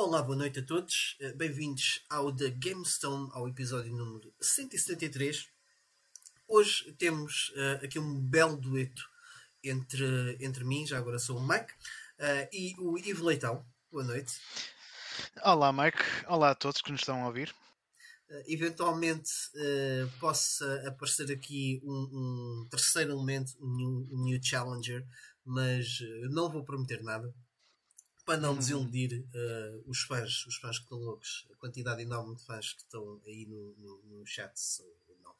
Olá, boa noite a todos. Eh, Bem-vindos ao The GameStone, ao episódio número 173. Hoje temos eh, aqui um belo dueto entre, entre mim, já agora sou o Mike, eh, e o Ivo Leitão. Boa noite. Olá, Mike. Olá a todos que nos estão a ouvir. Uh, eventualmente uh, possa aparecer aqui um, um terceiro elemento, um new, um new, challenger, mas uh, não vou prometer nada para não uhum. desiludir os fãs, os fãs que estão loucos, a quantidade enorme de fãs que estão aí no, no, no chat. Não.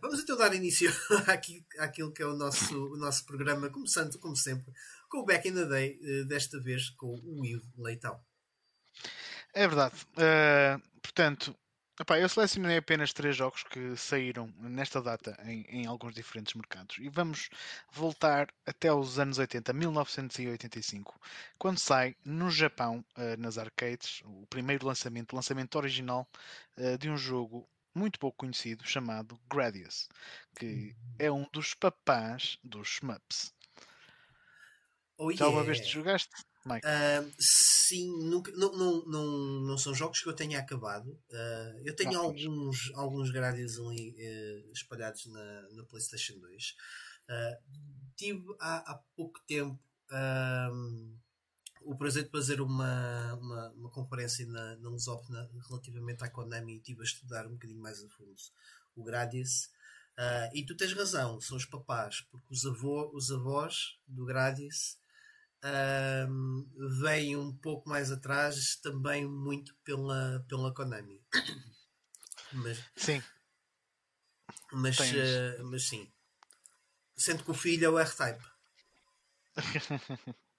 vamos então dar início àqui, àquilo que é o nosso, o nosso programa, começando, como sempre, com o Back in the Day, desta vez com o Ivo Leitão. É verdade. portanto, Epá, eu selecionei apenas três jogos que saíram nesta data em, em, alguns diferentes mercados e vamos voltar até os anos 80, 1985, quando sai no Japão, uh, nas arcades, o primeiro lançamento, lançamento original uh, de um jogo muito pouco conhecido chamado Gradius, que é um dos papás dos shmups. Oh, Já alguma vez te jogaste? Uh, sim, nunca, não, não, não, não são jogos que eu tenha acabado. Uh, eu tenho alguns, alguns Gradius ali uh, espalhados na, na PlayStation 2. tive há, há pouco tempo o prazer de fazer uma, uma, uma conferência na, na Lusófona relativamente à Konami e estive a estudar um bocadinho mais a fundo o Gradius. e tu tens razão, são os papás, porque os, avô, os avós do Gradius um, vem um pouco mais atrás também muito pela, pela Konami. mas, sim. Mas, uh, mas sim. Sendo que o filho é o R-Type.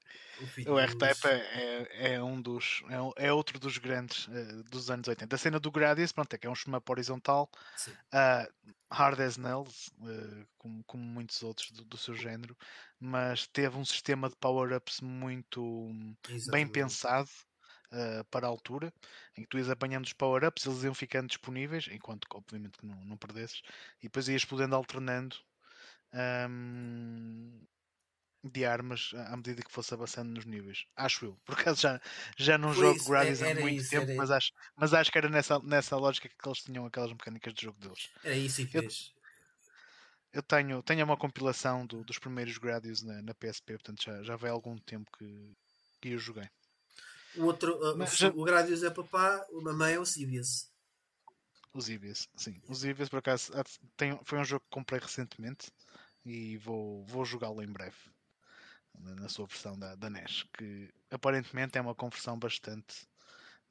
O, o R-Type é, é, é, um dos. É, é outro dos grandes uh, dos anos 80. A cena do Gradius, pronto, é que é um shmup horizontal, uh, hard as nails, uh, como, como, muitos outros do, do, seu género, mas teve um sistema de power-ups muito Exatamente. bem pensado. Uh, para a altura, em que tu ias apanhando os power-ups, eles iam ficando disponíveis, enquanto obviamente que não, não perdesses, e depois ias podendo alternando um, de armas à medida que fosse avançando nos níveis. Acho eu. Por acaso já, já não Foi jogo isso, Gradius há muito isso, tempo, mas acho, mas acho que era nessa, nessa lógica que eles tinham aquelas mecânicas de jogo deles. Era isso e fez. Eu, eu tenho, tenho uma compilação do, dos primeiros Gradius na, na, PSP, portanto já, já vai algum tempo que, que eu joguei. O outro, uh, mas, o, já... o Gradius é papá, o mamãe é o Sibius. Os Ibias, sim. Os Ibias, por acaso, tem, foi um jogo que comprei recentemente e vou, vou jogá-lo em breve na sua versão da, da NES, que aparentemente é uma conversão bastante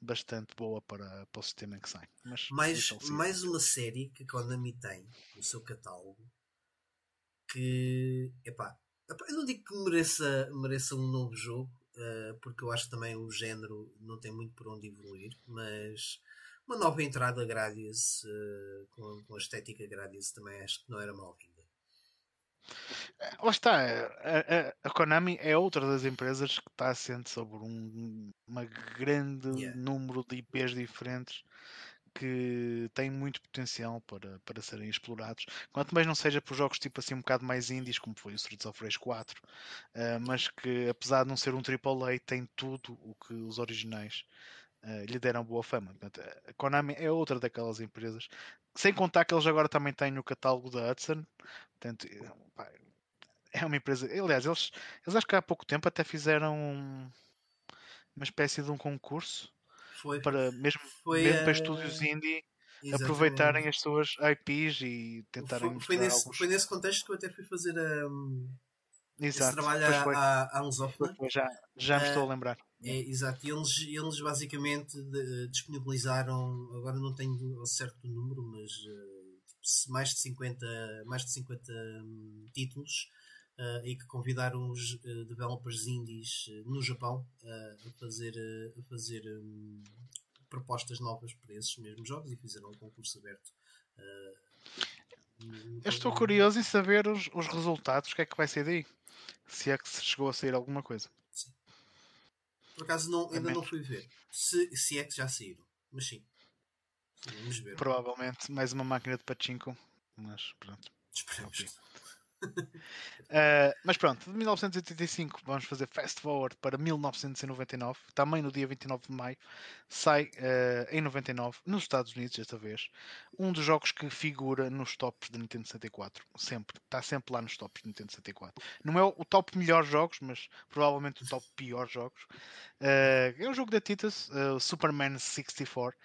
bastante boa para, para o sistema em que sai. Mas, mais, mais uma série que a Konami tem no seu catálogo que epá, eu não digo que mereça, mereça um novo jogo, uh, porque eu acho que também o género não tem muito por onde evoluir, mas uma nova entrada Gradius uh, com, com a estética Gradius também acho que não era mal vinda. Lá está, a, a, a, Konami é outra das empresas que está assente sobre um uma grande yeah. número de IPs diferentes que têm muito potencial para, para serem explorados. Quanto mais não seja por jogos tipo assim um bocado mais indies, como foi o Streets of Rage 4, uh, eh, mas que apesar de não ser um AAA, tem tudo o que os originais uh, lhe deram boa fama. Portanto, a Konami é outra daquelas empresas, sem contar que eles agora também têm no catálogo da Hudson. Portanto, pá, é uma empresa. Aliás, eles, eles acho que há pouco tempo até fizeram uma espécie de um concurso foi, para mesmo, foi, mesmo para estúdios indie Exatamente. aproveitarem as suas IPs e tentarem foi, foi nesse, alguns... foi nesse contexto que eu até fui fazer um, Exato. esse trabalho há, há, uns off, Já, já me uh, estou a lembrar. É, exato, e eles, eles basicamente de, disponibilizaram, agora não tenho certo número, mas uh, mais de 50, mais de 50 um, títulos uh, e que convidaram os uh, developers indies no Japão a fazer, a fazer um, propostas novas para esses mesmos jogos e fizeram um concurso aberto. Eu estou curioso em saber os, os resultados, o que é que vai ser daí? Se é que se chegou a sair alguma coisa. Por acaso não, ainda não fui ver. Se, se é que já saíram. Mas sim. Vamos ver. Provavelmente mais uma máquina de pachinko. Mas pronto. Esperemos. Uh, mas pronto, de 1985 vamos fazer fast forward para 1999, também no dia 29 de maio, sai uh, em 99, nos Estados Unidos desta vez, um dos jogos que figura nos tops da Nintendo 64, sempre, está sempre lá nos tops da Nintendo 64. Não é o top melhores jogos, mas provavelmente o top piores jogos. Uh, é um jogo da Titus, Superman 64,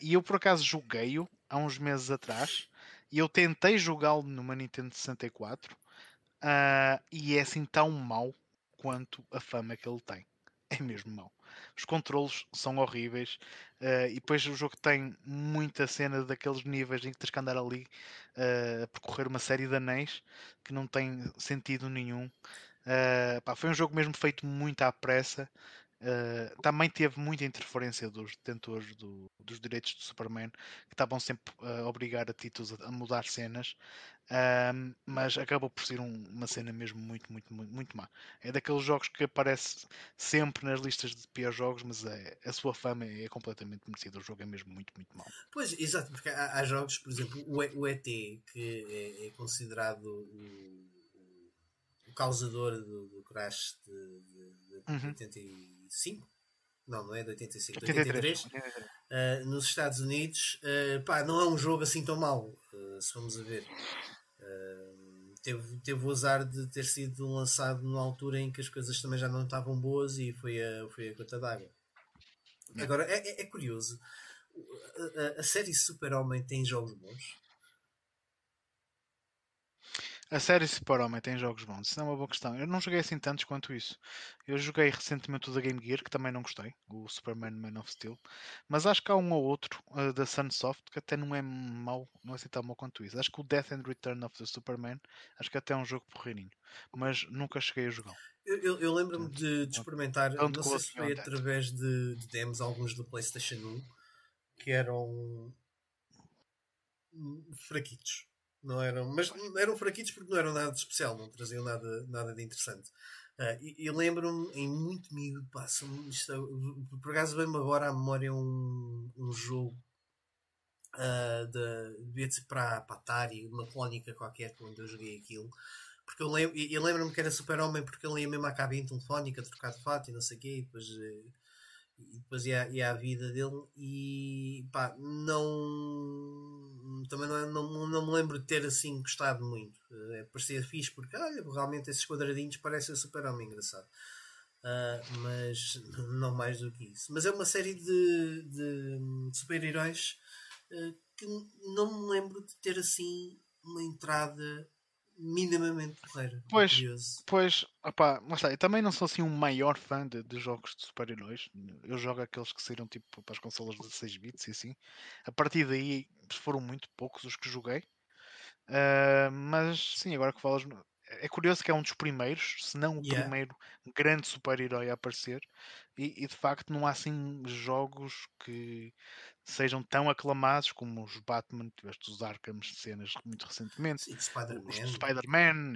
e eu por acaso joguei-o há uns meses atrás, e eu tentei jogá-lo numa Nintendo 64 Uh, e é assim tão mau quanto a fama que ele tem. É mesmo mau. Os controles são horríveis uh, e depois o jogo tem muita cena daqueles níveis em que tens que andar ali uh, a percorrer uma série de anéis que não tem sentido nenhum. Pá, foi um jogo mesmo feito muito à pressa. Também teve muita interferência dos detentores do, dos direitos do Superman que estavam sempre a obrigar a títulos a, a mudar cenas um, mas acabou por ser um, uma cena mesmo muito, muito, muito, muito má. É daqueles jogos que aparece sempre nas listas de piores jogos, mas é, a sua fama é completamente merecida. O jogo é mesmo muito, muito mau. Pois, exato, porque há, há jogos, por exemplo, o, o ET, que é, é considerado o, causador do, do crash de, de, de uhum. 85. Não, não é de 85, de 83. 83. Uh, nos Estados Unidos, uh, pá, não é um jogo assim tão mau, uh, se vamos a ver teve, teve o azar de ter sido lançado numa altura em que as coisas também já não estavam boas e foi a, foi a gota d'água. Agora, é, é, é curioso. A, a, a série Super-Homem tem jogos bons? A série Super-Homem tem jogos bons, isso não é uma boa questão. Eu não joguei assim tantos quanto isso. Eu joguei recentemente o da Game Gear, que também não gostei, o Superman Man of Steel. Mas acho que há um ou outro uh, da Sunsoft que até não é mau, não é assim tão mau quanto isso. Acho que o Death and Return of the Superman, acho que até é um jogo porreirinho. Mas nunca cheguei a jogá-lo. Eu, eu, eu lembro-me de, de, experimentar, não, não sei se foi através de, de demos, alguns do PlayStation 1, que eram fraquitos não eram, mas eram fraquitos porque não eram nada de especial, não traziam nada, nada de interessante. Uh, e, lembro-me em muito miúdo, passa isto, é, por acaso vem-me agora à memória um, um jogo uh, de, devia para, para Atari, uma clónica qualquer quando eu joguei aquilo. Porque eu, lembro, lembro-me que era super-homem porque ele ia mesmo à cabine telefónica, trocar de fato e não sei o quê, e depois eh, e depois ia, ia a vida dele e pá, não também não, não, não me lembro de ter assim gostado muito. É, parecia fixe porque olha, realmente esses quadradinhos parecem super homem engraçado. Uh, mas não mais do que isso. Mas é uma série de, de super-heróis uh, que não me lembro de ter assim uma entrada minimamente porreira. Pois, curioso. pois opá, mas tá, eu também não sou assim um maior fã de, de jogos de super-heróis. Eu jogo aqueles que saíram tipo para as consolas de 16 bits e assim. A partir daí foram muito poucos os que joguei. Uh, mas sim, agora que falas, é curioso que é um dos primeiros, se não o yeah. primeiro grande super-herói a aparecer, e, e, de facto não há assim jogos que sejam tão aclamados como os Batman, tiveste os Arkham cenas muito recentemente, sim, Spider-Man, Spider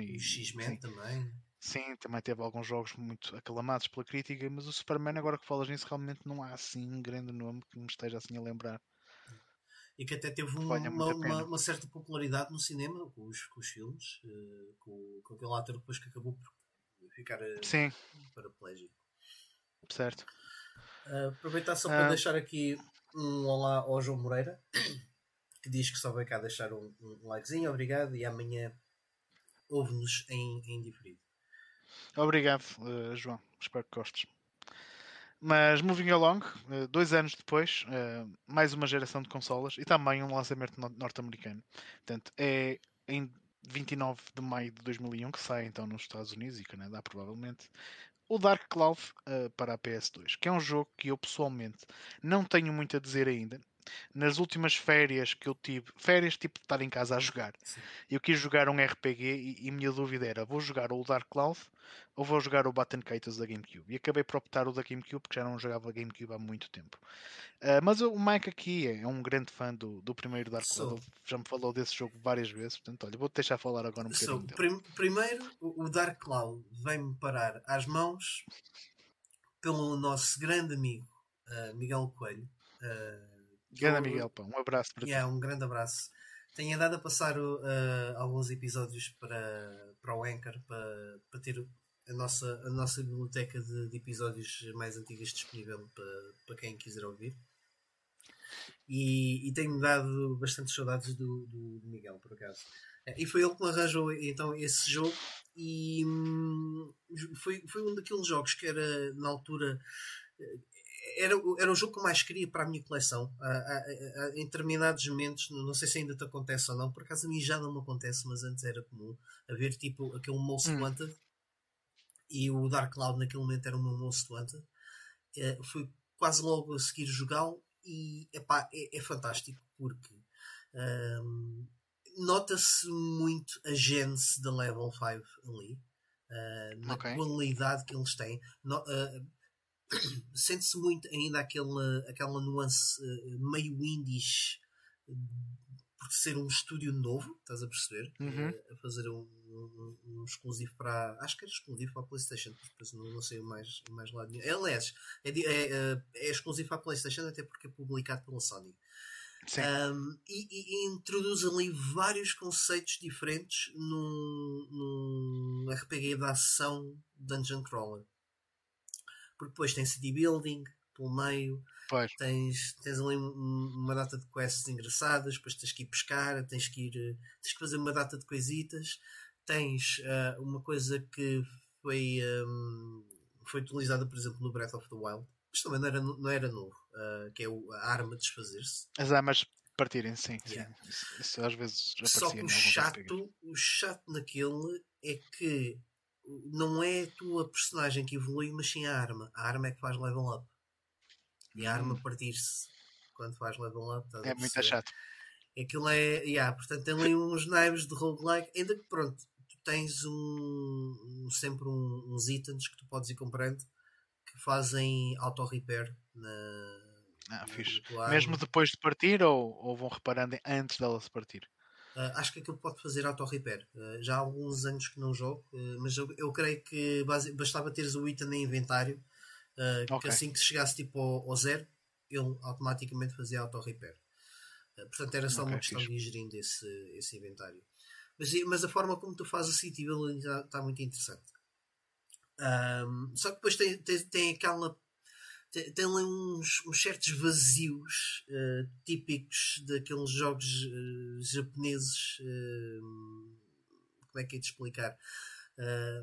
e X-Men também. Sim, também teve alguns jogos muito aclamados pela crítica, mas o Superman, agora que falas nisso, realmente não há assim um grande nome que me esteja assim a lembrar. E que até teve um, uma, uma, uma, certa popularidade no cinema com os, com os filmes, uh, com, com aquele ator depois que acabou por ficar uh, Sim. paraplégico. Certo. Uh, aproveitar só para deixar aqui um olá ao João Moreira, que diz que só veio cá deixar um, um likezinho, obrigado, e amanhã ouve-nos em, em diferido. Obrigado, João. Espero que gostes. Mas moving along, uh, dois anos depois, uh, mais uma geração de consolas e também um lançamento norte-americano. Portanto, é em 29 de maio de 2001 que sai então nos Estados Unidos e Canadá, provavelmente, o Dark Cloud uh, para a PS2, que é um jogo que eu pessoalmente não tenho muito a dizer ainda. Nas últimas férias que eu tive, férias tipo de estar em casa a jogar, Sim. eu quis jogar um RPG e, e minha dúvida era: vou jogar o Dark Cloud ou vou jogar o Button Kites da GameCube? E acabei por optar o da GameCube porque já não jogava GameCube há muito tempo. Uh, mas o Mike aqui é, é, um grande fã do, do primeiro Dark Cloud, so, já me falou desse jogo várias vezes, portanto, olha, vou-te deixar falar agora um bocadinho. So, prim primeiro, o Dark Cloud vem-me parar às mãos pelo nosso grande amigo uh, Miguel Coelho. Uh, grande Miguel, pá, um abraço para yeah, ti. Um grande abraço. tenho andado a passar uh, alguns episódios para, para o Anchor para, para ter a nossa, a nossa biblioteca de, de episódios mais antigos disponível para, para quem quiser ouvir. E, e tenho dado bastante saudades do, do, do, Miguel, por acaso. E foi ele que me arranjou então esse jogo e hum, foi, foi um daqueles jogos que era na altura era, era o jogo que eu mais queria para a minha coleção. em determinados momentos, não sei se ainda te acontece ou não, por acaso a mim já não me acontece, mas antes era comum haver tipo aquele Most hum. Wanted e o Dark Cloud naquele momento era o meu Most Wanted. É, fui quase logo a seguir jogá-lo e epá, é, é fantástico porque um, nota-se muito a gênese da Level 5 ali. Uh, na okay. qualidade que eles têm. No, uh, sente-se muito ainda aquela, aquela nuance uh, meio indies por ser um estúdio novo, estás a perceber? Uhum. Uh, a fazer um, um, um, exclusivo para. Acho que era exclusivo para a PlayStation, depois não, não sei mais, mais lado nenhum. Aliás, é, é, é, é exclusivo para a PlayStation até porque é publicado pela Sony. Um, e, e, introduz ali vários conceitos diferentes num, num RPG da ação Dungeon Crawler porque depois tem city building pelo meio, tens, tens ali uma data de quests engraçadas, depois tens que ir pescar, tens que ir tens que fazer uma data de coisitas, tens uh, uma coisa que foi, um, foi utilizada, por exemplo, no Breath of the Wild, mas também não era, não era novo, uh, que é a arma desfazer-se. As armas partirem, sim. Yeah. sim. Isso, isso, às vezes Só que o chato, o chato naquele é que não é a tua personagem que evolui, mas sim a arma. A arma é que faz level up. E a arma hum. partir-se quando faz level up. É muito chato. Aquilo é. Yeah, portanto, tem ali uns naivos de roguelike. Ainda que pronto, tu tens um, um sempre um, uns itens que tu podes ir comprando que fazem auto-repair na. Ah, fixe. Mesmo depois de partir ou, ou vão reparando antes dela se partir? Uh, acho que aquilo pode fazer auto-repair. Uh, já há alguns anos que não jogo, uh, mas eu, eu, creio que base, bastava teres o item em inventário, okay. que assim que chegasse tipo ao, ao zero, ele automaticamente fazia auto-repair. portanto, era só okay, uma questão fixe. de ir gerindo esse, esse inventário. Mas, mas, a forma como tu fazes a city building está, está muito interessante. Um, só que depois tem, tem, tem aquela tem, tem ali uns, uns, certos vazios uh, típicos daqueles jogos uh, japoneses. Uh, como é que é de explicar?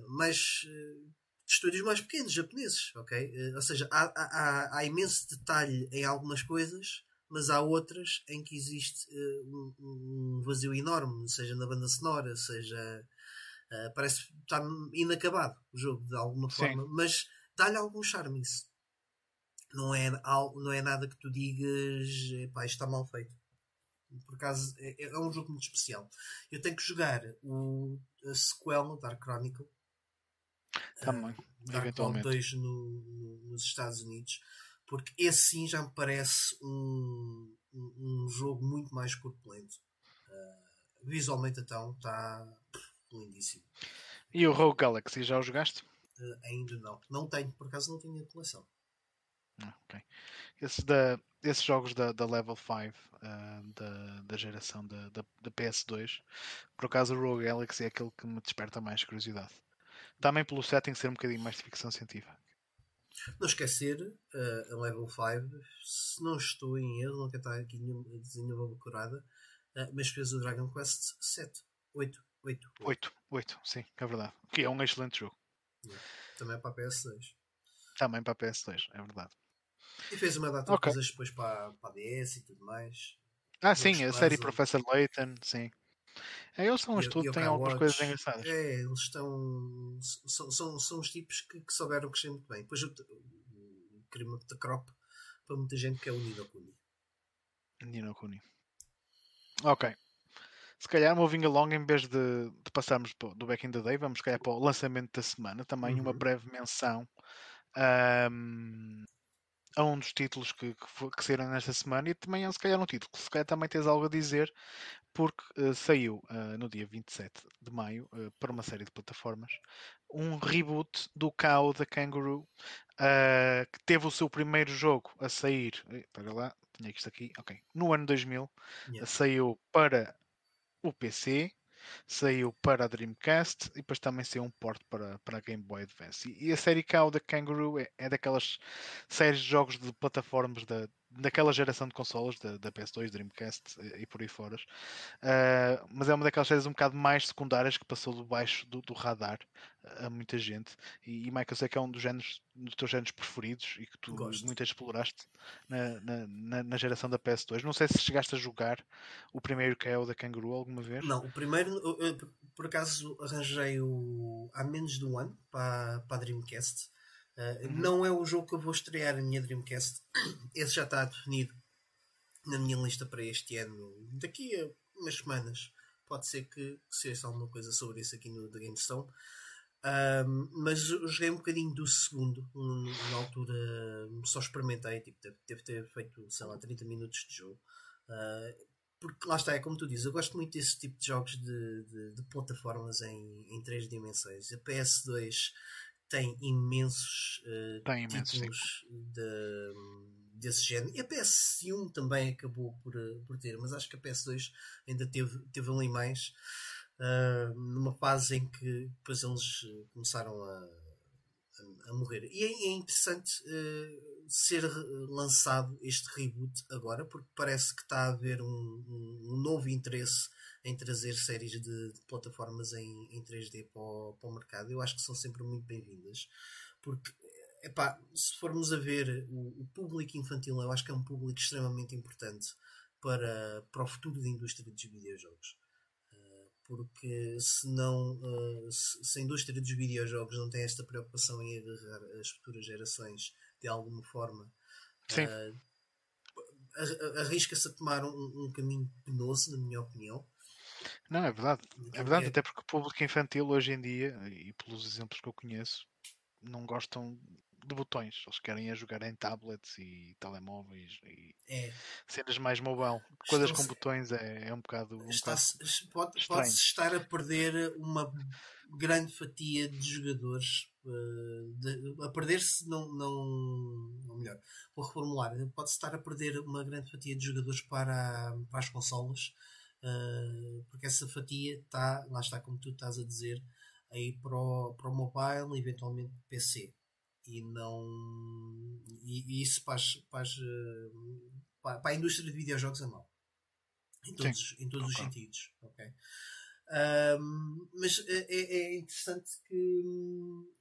mais de estúdios mais pequenos japoneses, ok? ou seja, há, há, há, imenso detalhe em algumas coisas, mas há outras em que existe um, um, vazio enorme, seja na banda sonora, seja. parece está inacabado o jogo de alguma forma, Sim. mas dá-lhe algum charme isso não é, não é nada que tu digas pá, isto está mal feito. Por acaso é, é, um jogo muito especial. Eu tenho que jogar o a sequel Dark Chronicle. Também, uh, Dark Chronicle 2 no, no, nos Estados Unidos. Porque esse sim já me parece um, um, um jogo muito mais corpulento. Uh, visualmente então está lindíssimo. E o Rogue Galaxy já o jogaste? Uh, ainda não. Não tenho, por acaso não tenho a coleção. Ah. Esses, da, esses jogos da, da Level 5 uh, ah, da, da geração da, da, da, PS2, por acaso o Rogue Galaxy é aquele que me desperta mais curiosidade. Também pelo setting ser um bocadinho mais de ficção científica. Não esquecer uh, a Level 5, se não estou em erro, não quero estar aqui a dizer nenhuma curada, uh, mas fez o Dragon Quest 7, 8, 8, 8. 8, sim, é verdade. Que é um excelente jogo. Também para a PS2. Também para a PS2, é verdade. E fez uma data okay. de coisas depois para, para a DS e tudo mais. Ah, sim, a série Professor Layton, sim. É, eles são um estudo, têm algumas coisas engraçadas. É, eles estão. São, são, são os tipos que, que souberam crescer muito bem. Depois o, o crime de crop para muita gente que é o Nino Kuni. Nino Kuni. Ok. Se calhar, moving along, em vez de, de passarmos do Back in the Day, vamos se calhar para o lançamento da semana. Também uhum. uma breve menção. Um, a um dos títulos que, que, que saíram nesta semana e também é se calhar um título que se calhar também tens algo a dizer porque uh, saiu uh, no dia 27 de maio uh, para uma série de plataformas um reboot do Cow da Kangaroo que teve o seu primeiro jogo a sair para lá, tinha isto aqui, ok, no ano 2000 yeah. saiu para o PC, saiu para a Dreamcast e depois também saiu um port para, para a Game Boy Advance. E, e a série Cow da Kangaroo é, é, daquelas séries de jogos de plataformas da, daquela geração de consolas, da, da PS2, Dreamcast e, e por aí fora. Uh, mas é uma daquelas séries um bocado mais secundárias que passou debaixo do, do radar a muita gente. E, e Michael, eu sei que é um dos, géneros, dos teus géneros preferidos e que tu Gosto. muitas exploraste na, na, na, na, geração da PS2. Não sei se chegaste a jogar o primeiro que é o da Kangaroo alguma vez. Não, o primeiro, eu, eu, por acaso, arranjei o há menos de um ano para, para a Dreamcast. Uh, uhum. Não é o jogo que eu vou estrear na minha Dreamcast. Esse já está definido na minha lista para este ano. Daqui a umas semanas pode ser que, seja alguma coisa sobre isso aqui no The Game Stone. Um, mas joguei um bocadinho do segundo, um, na altura só experimentei, tipo, deve, ter feito, sei lá, 30 minutos de jogo. Uh, porque lá está, é como tu dizes, eu gosto muito desse tipo de jogos de, de, de plataformas em, em três dimensões. A PS2 tem imensos uh, tem títulos de, desse género. E a PS1 também acabou por, por ter, mas acho que a PS2 ainda teve, teve ali mais uh, numa fase em que depois eles começaram a, a, a morrer. E é, é interessante uh, ser lançado este reboot agora, porque parece que está a haver um, um, um novo interesse em trazer séries de, de plataformas em, em 3D para o, para o, mercado. Eu acho que são sempre muito bem-vindas, porque epá, se formos a ver o, o, público infantil, eu acho que é um público extremamente importante para, para o futuro da indústria dos videojogos porque se não uh, se, se, a indústria dos videojogos não tem esta preocupação em agarrar as futuras gerações de alguma forma uh, arrisca-se a tomar um, um, caminho penoso, na minha opinião. Não, é verdade. É verdade, até porque o público infantil hoje em dia, e pelos exemplos que eu conheço, não gostam de botões. Eles querem a jogar em tablets e telemóveis e é. cenas mais mobile. Coisas com botões é, é um bocado. Um está pode, pode estar a perder uma grande fatia de jogadores. Uh, de, a perder-se, não, não, não. melhor, vou reformular. Pode-se estar a perder uma grande fatia de jogadores para, para as consolas. Uh, porque essa fatia está, lá está como tu estás a dizer, aí para o, para o mobile eventualmente PC e não e, e isso faz eh, para, para, a indústria de videojogos é mau em todos, em todos okay. os sentidos okay? Um, mas é, é, é, interessante que hum,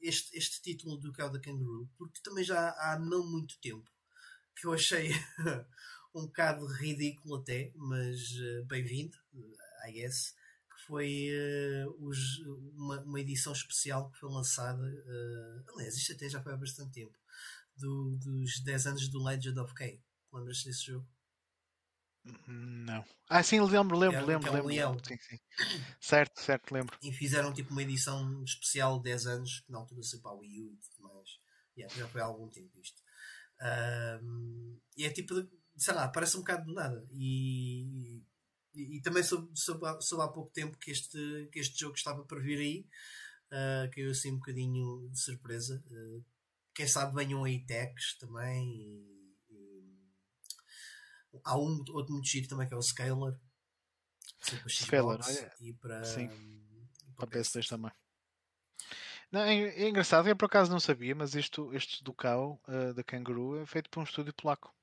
este, este título do Cow da Kangaroo porque também já há não muito tempo que eu achei um bocado ridículo até mas eh, bem-vindo I guess foi uh, os, uma, uma, edição especial que foi lançada. Uh, aliás, isto até já foi há bastante tempo. Do, dos 10 anos do Legend of K. Lembras desse jogo? Não. Ah, sim, lembro, lembro, é, lembro. É um lembro, Sim, sim. Certo, certo, lembro. E fizeram tipo uma edição especial de 10 anos, que na altura saiu para a Wii U e tudo mais. Yeah, já foi há algum tempo isto. Um, e é tipo, sei lá, parece um bocado do nada. E e, também soube, soube, soube, há pouco tempo que este, que este jogo estava para vir aí. Uh, caiu assim um bocadinho de surpresa. Uh, quem sabe venham aí techs também. E, e... Há um outro muito giro também que é o Scalar. Para Scalar, olha. E para, Sim. para, para PS2 também. Não, é, é, engraçado, eu por acaso não sabia, mas isto, este do Cow, uh, da Kangaroo, é feito por um estúdio polaco.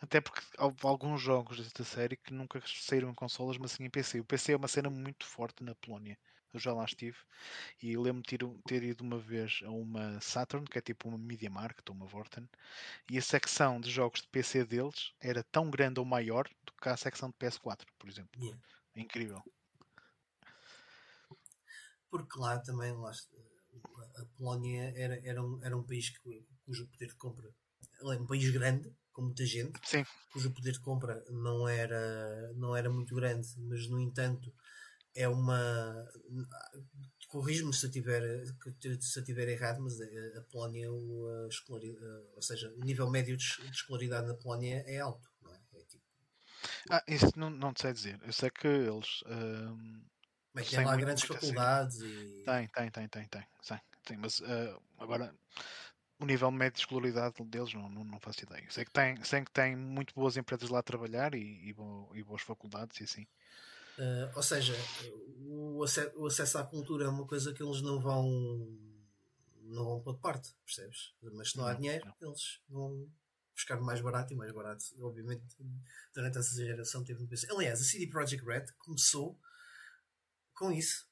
Até porque houve alguns jogos desta série que nunca saíram em consolas, mas sim em PC. O PC é uma cena muito forte na Polónia. Eu já lá estive e lembro-me ter, ter ido uma vez a uma Saturn, que é tipo uma Media Market ou uma Vorten, e a secção de jogos de PC deles era tão grande ou maior do que a secção de PS4, por exemplo. Yeah. É incrível. Porque lá também lá, a Polónia era, era, um, era um país cujo poder de compra é um país grande com muita gente, Sim. cujo poder de compra não era, não era muito grande, mas no entanto é uma. Corrijo-me se eu tiver, se eu tiver errado, mas a Polónia, a escolaridade, ou seja, o nível médio de escolaridade na Polónia é alto, não é? é tipo... Ah, isso não, não te sei dizer. Eu sei que eles. Um, mas tem lá muito, grandes muito faculdades assim. e. Tem, tem, tem, tem, tem. tem, tem mas uh, agora o nível médio de escolaridade deles não, não, não, faço ideia. Sei que tem, sei que tem muito boas empresas lá a trabalhar e, e, bo, e boas faculdades e assim. Uh, ou seja, o acesso, o acesso, à cultura é uma coisa que eles não vão não vão pôr de parte, percebes? Mas se não há não, dinheiro, não. eles vão buscar mais barato e mais barato. Obviamente, durante essa geração teve um preço. Aliás, a CD Projekt Red começou com isso.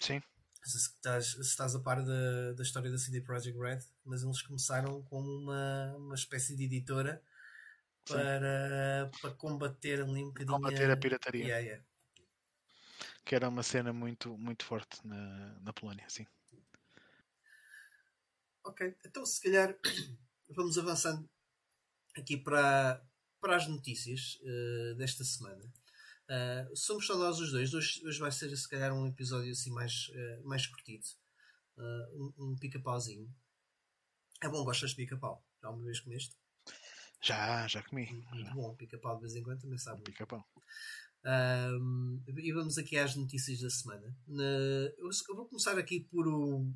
Sim. Se estás, se estás a par da, da história da CD Projekt Red, mas eles começaram como uma, uma espécie de editora para, para combater ali um bocadinho combater a pirataria. Yeah, yeah. Que era uma cena muito, muito forte na, na Polónia, sim. Ok, então se calhar vamos avançando aqui para, para as notícias uh, desta semana. Uh, somos só nós os dois. Hoje, hoje vai ser se calhar um episódio assim mais, uh, mais curtido. Uh, um, um pica-pauzinho. É bom, gostas de pica-pau? Já uma vez comeste? Já, já comi. Muito já. bom, pica-pau de vez em quando também sabe. Pica-pau. e vamos aqui às notícias da semana. eu, eu, vou começar aqui por, o,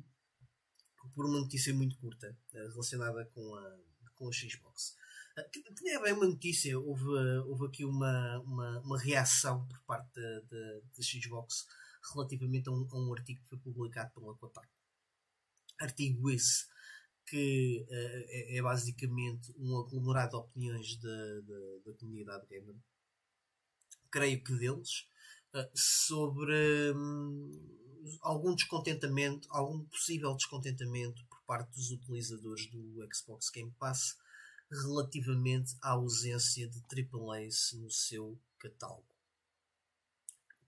por uma notícia muito curta relacionada com a, com a Xbox. Tinha bem uma notícia, houve, houve aqui uma, uma, uma reação por parte da Xbox relativamente a um, a um, artigo que foi publicado pela Kotaku. Artigo esse que uh, é, é, basicamente um aglomerado de opiniões da, da, da comunidade gamer, creio que deles, uh, sobre um, algum descontentamento, algum possível descontentamento por parte dos utilizadores do Xbox Game Pass relativamente à ausência de AAAs no seu catálogo.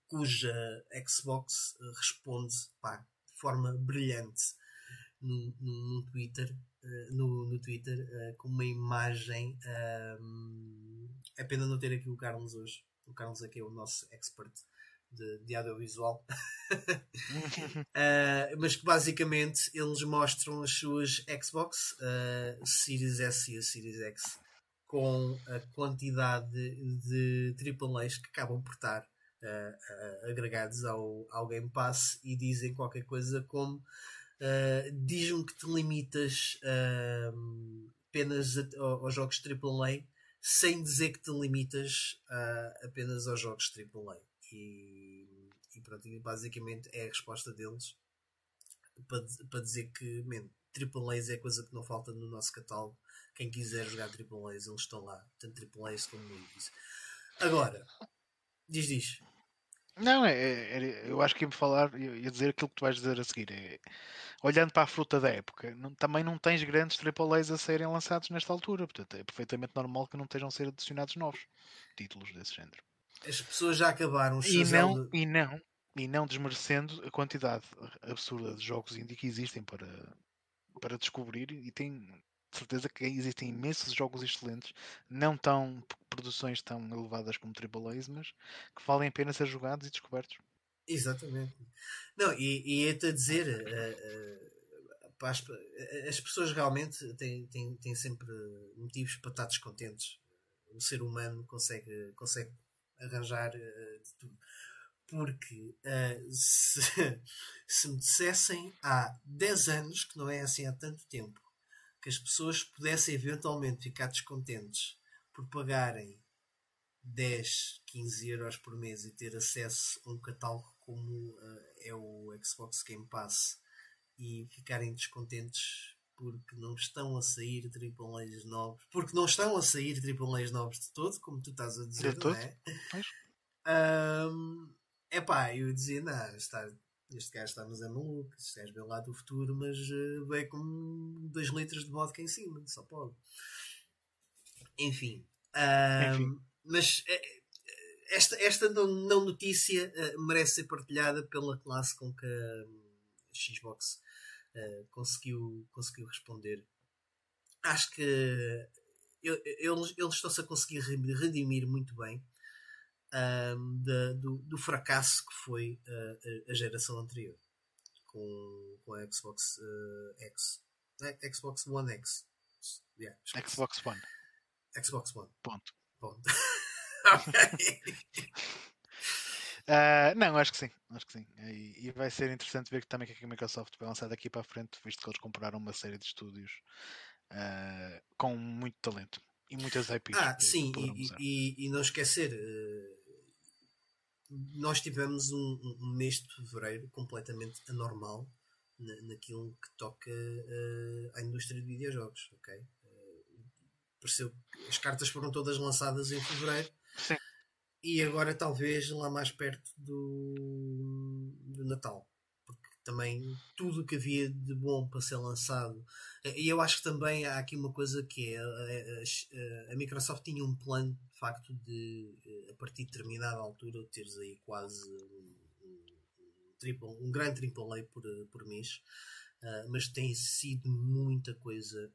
Cuja Xbox eh, responde pá, de forma brilhante no, no, no Twitter, no, no, Twitter com uma imagem. Um, é pena não ter aqui o Carlos hoje. O Carlos aqui é o nosso expert de, de audiovisual. uh, mas que basicamente eles mostram as suas Xbox uh, Series S e a Series X com a quantidade de AAAs que acabam por estar uh, agregados ao, ao Game Pass e dizem qualquer coisa como diz-me que te limitas apenas a, aos jogos AAA sem dizer que te limitas apenas aos jogos AAA. E, e pronto, basicamente é a resposta deles para, para dizer que, man, AAAs é coisa que não falta no nosso catálogo. Quem quiser jogar AAAs, eles estão lá, tanto AAAs como Indies. Agora, diz, diz. Não, é, é, eu acho que ia-me falar, ia dizer aquilo que tu vais dizer a seguir. É, olhando para a fruta da época, não, também não tens grandes AAAs a serem lançados nesta altura, portanto é perfeitamente normal que não estejam a ser adicionados novos títulos desse género. As pessoas já acabaram e não, de... e não E não desmerecendo a quantidade absurda de jogos indie que existem para, para descobrir e tem certeza que existem imensos jogos excelentes, não tão produções tão elevadas como AAAs, mas que valem a pena ser jogados e descobertos. Exatamente. Não, e, e é-te a dizer, uh, uh, as, as, pessoas realmente têm, têm, têm sempre motivos para estar descontentes. O ser humano consegue, consegue arranjar uh, tudo. Porque uh, se, se me dissessem há 10 anos, que não é assim há tanto tempo, que as pessoas pudessem eventualmente ficar descontentes por pagarem 10, 15 euros por mês e ter acesso a um catálogo como uh, é o Xbox Game Pass e ficarem descontentes porque não estão a sair AAAs novos, porque não estão a sair AAAs novos de todo, como tu estás a dizer, de não é? Um, epá, eu dizia, não, está, este gajo está, mas é maluco, este gajo veio lá do futuro, mas uh, veio com 2 litros de vodka em cima, só pode. Enfim, um, Enfim. mas uh, esta, esta não, não notícia uh, merece ser partilhada pela classe com que a Xbox uh, conseguiu, conseguiu responder. Acho que eles, eles estão-se a conseguir redimir muito bem um, do, do, fracasso que foi uh, a, geração anterior com, com a Xbox uh, X. Xbox One X. Yeah, Xbox One. Xbox One. Ponto. Ponto. Uh, não, acho que sim, acho que sim. E, e, vai ser interessante ver que também que a Microsoft vai lançar daqui para a frente, visto que eles compraram uma série de estúdios uh, com muito talento e muitas IPs. Ah, sim, e, e, e, não esquecer, uh, nós tivemos um, um, mês de fevereiro completamente anormal na, naquilo que toca à indústria de videojogos, ok? pareceu que as cartas foram todas lançadas em fevereiro. Sim e agora talvez lá mais perto do, do Natal. Porque também tudo o que havia de bom para ser lançado. E eu acho que também há aqui uma coisa que é a, a, a Microsoft tinha um plano de facto de a partir de determinada altura teres aí quase um, triple, um grande AAA por, por mês. Uh, mas tem sido muita coisa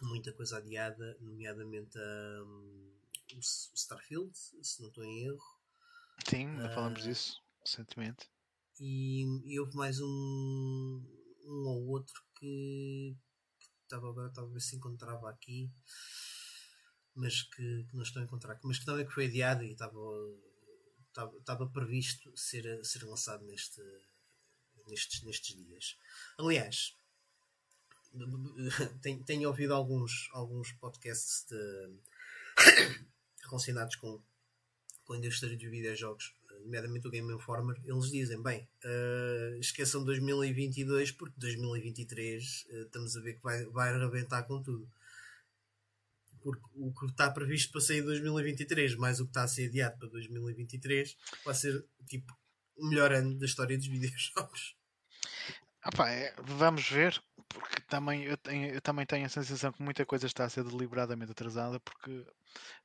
muita coisa adiada, nomeadamente a um, o Starfield, se não estou em erro. Sim, ainda uh, falamos disso recentemente. E, e, houve mais um, um ou outro que estava agora, estava a ver se encontrava aqui, mas que, que não estou a encontrar. Mas que também que foi adiado e estava, estava, estava previsto ser, ser lançado neste, nestes, nestes dias. Aliás, tenho, tenho ouvido alguns, alguns podcasts de relacionados com, com a indústria dos videojogos, nomeadamente o Game Informer, eles dizem: bem, uh, esqueçam 2022 porque 2023 uh, eh, estamos a ver que vai, vai arrebentar com tudo. Porque o que está previsto para sair em 2023, mais o que está a ser adiado para 2023, vai ser tipo o melhor ano da história dos videojogos. Ah pá, é, vamos ver, porque também eu, tenho, eu também tenho a sensação que muita coisa está a ser deliberadamente atrasada porque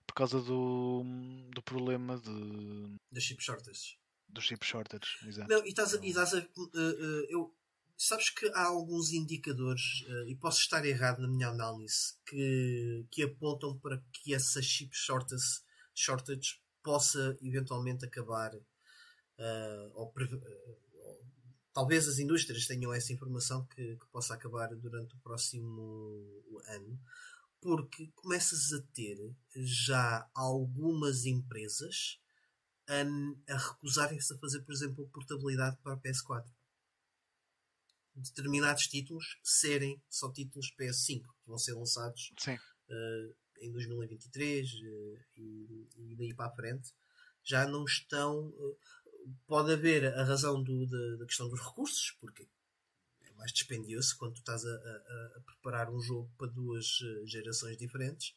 por causa do, do problema de das chip shortages. Dos chip shortages, exato. Não, e estás a, e estás a uh, uh, eu, sabes que há alguns indicadores, uh, e posso estar errado na minha análise, que, que apontam para que essa chip shortage, shortage possa eventualmente acabar ou, talvez as indústrias tenham essa informação que, que, possa acabar durante o próximo ano, porque começas a ter já algumas empresas a, a recusarem-se a fazer, por exemplo, portabilidade para a PS4. Determinados títulos serem só títulos PS5 que vão ser lançados uh, em 2023 uh, eh, e, e, daí para a frente já não estão. Uh, pode haver a razão do, da, da, questão dos recursos, porque é mais dispendioso quando tu estás a, a, a preparar um jogo para duas eh, gerações diferentes.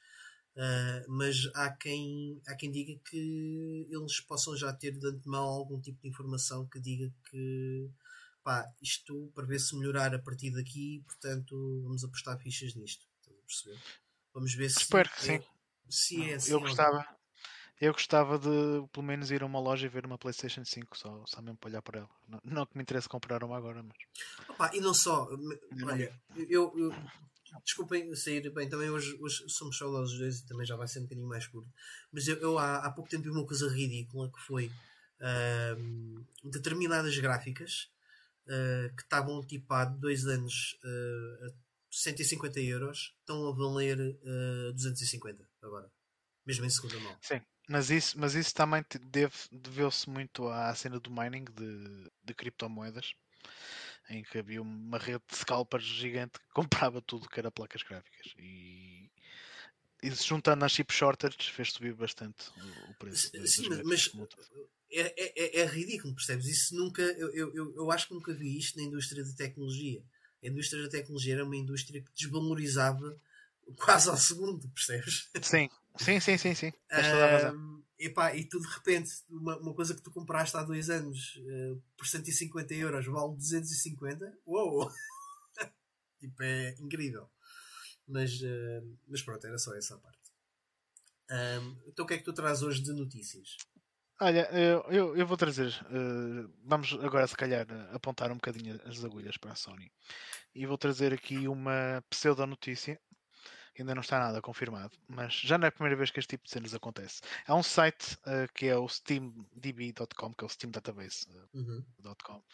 Uh, mas há quem, há quem diga que eles possam já ter de antemão algum tipo de informação que diga que pá, isto para ver se melhorar a partir daqui, portanto vamos apostar fichas nisto. Estás a perceber? Vamos ver se, Espero que é, sim. se é assim. Eu gostava, eu gostava de pelo menos ir a uma loja e ver uma PlayStation 5, só, só mesmo para olhar para ela. Não, não que me interesse comprar uma agora, mas. Opa, e não só, olha, eu, eu desculpem sair bem, também hoje, hoje somos só nós dois e também já vai ser um bocadinho mais curto. Mas eu, eu há, há pouco tempo vi uma coisa ridícula que foi uh, determinadas gráficas uh, que estavam tipo há dois anos uh, a 150 euros estão a valer uh, 250 agora. Mesmo em segunda mão. Sim. Mas isso, mas isso também deve, deveu-se muito à cena do mining de, de criptomoedas, em que havia uma rede de scalpers gigante que comprava tudo que era placas gráficas. E, e juntando às chip shortages fez subir bastante o, o preço. Sim, mas é, é, é, é, ridículo, percebes? Isso nunca, eu, eu, eu acho que nunca vi isto na indústria de tecnologia. A indústria da tecnologia era uma indústria que desvalorizava quase ao segundo, percebes? Sim, Sim, sim, sim, sim. Um, epá, e tu de repente, uma, uma, coisa que tu compraste há dois anos uh, por 150 euros vale 250, uou! tipo, é incrível. Mas, uh, mas pronto, era só essa parte. Um, então o que é que tu traz hoje de notícias? Olha, eu, eu, eu vou trazer. Uh, vamos agora, se calhar, apontar um bocadinho as agulhas para a Sony. E vou trazer aqui uma pseudo-notícia ainda não está nada confirmado, mas já não é a primeira vez que este tipo de cenas acontece. Há um site uh, que é o steamdb.com, que é o steamdatabase.com, uh, uhum.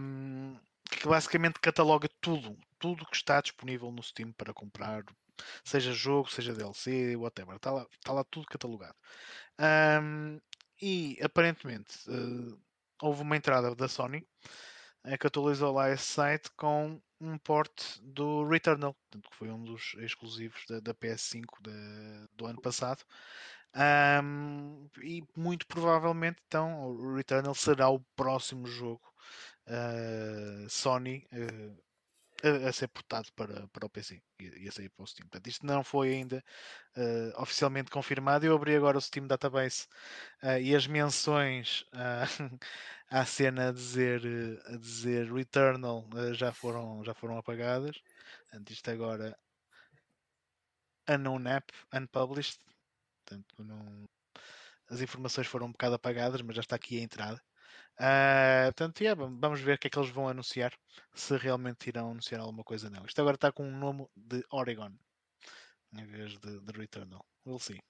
um, que basicamente cataloga tudo, tudo que está disponível no Steam para comprar, seja jogo, seja DLC, whatever, está lá, está lá tudo catalogado. Um, e aparentemente uh, houve uma entrada da Sony uh, que atualizou lá esse site com um port do Returnal, que foi um dos exclusivos da, da PS5 de, do ano passado. Um, e muito provavelmente então o Returnal será o próximo jogo uh, Sony uh, a, ser portado para, para o PC e, a sair para o Steam. Portanto, isto não foi ainda uh, oficialmente confirmado. Eu abri agora o Steam Database uh, e as menções uh, à cena a dizer, a dizer Returnal já, foram, já foram apagadas. Portanto, isto agora unknown app, unpublished. Portanto, não, as informações foram um bocado apagadas, mas já está aqui a entrada. Uh, portanto, yeah, vamos ver o que é que eles vão anunciar. Se realmente irão anunciar alguma coisa não. Isto agora está com um nome de Oregon em vez de, de Returnal. We'll see.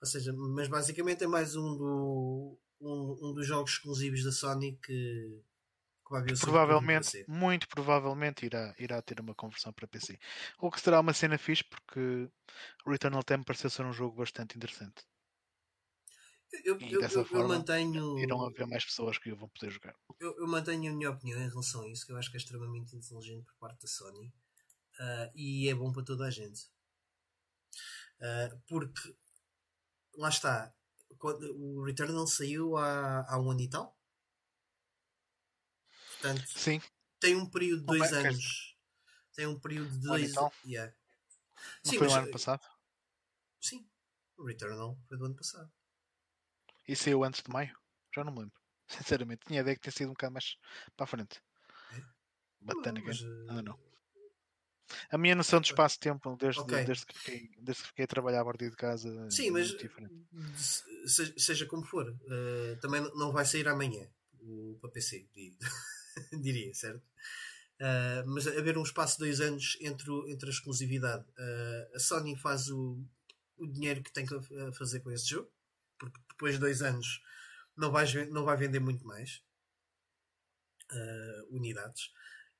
Ou seja, mas basicamente é mais um, do, um, um dos jogos exclusivos da Sony que, que vai vir Provavelmente, muito provavelmente irá, irá ter uma conversão para PC. O que será uma cena fixe porque Returnal até me pareceu ser um jogo bastante interessante. Eu, e eu, dessa eu, forma, mantenho. Irão haver mais pessoas que vão poder jogar. Eu, eu, mantenho a minha opinião em relação a isso, que eu acho que é extremamente inteligente por parte da Sony uh, e é bom para toda a gente. Uh, porque lá está, quando, o Returnal saiu há, há um ano e tal. Portanto, Sim. tem um período de dois anos. Tem um período de dois anos. Yeah. Não Sim, foi mas, o ano passado? Sim, o Returnal foi do ano passado. E saiu antes de maio? Já não me lembro. Sinceramente, tinha a ideia que tinha sido um bocado mais para a frente. É? But then again, I don't know. A minha noção de espaço-tempo, desde, okay. desde, que fiquei, desde que fiquei a trabalhar a partir de casa, Sim, é mas seja, seja, como for, uh, também não vai sair amanhã o, para PC, diria, certo? Uh, mas haver um espaço de dois anos entre, entre a exclusividade. Uh, a Sony faz o, o dinheiro que tem que fazer com esse jogo, depois de dois anos não vai, não vai vender muito mais uh, unidades.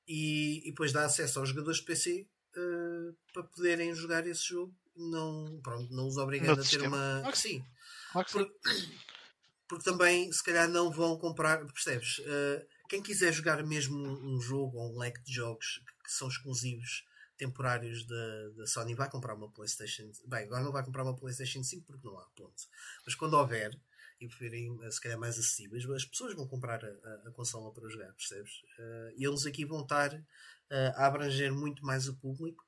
E, e, depois dá acesso aos jogadores de PC uh, para poderem jogar esse jogo. Não, pronto, não os obrigando a ter uma claro sim, claro porque, porque, também se calhar não vão comprar percebes? Uh, quem quiser jogar mesmo um jogo ou um leque de jogos que são exclusivos temporários da, da Sony vai comprar uma PlayStation. Bem, agora não vai comprar uma PlayStation 5 porque não há ponto. Mas quando houver e preferirem se calhar mais acessíveis, as pessoas vão comprar a, a, consola para jogar, percebes? Uh, e eles aqui vão estar uh, a abranger muito mais o público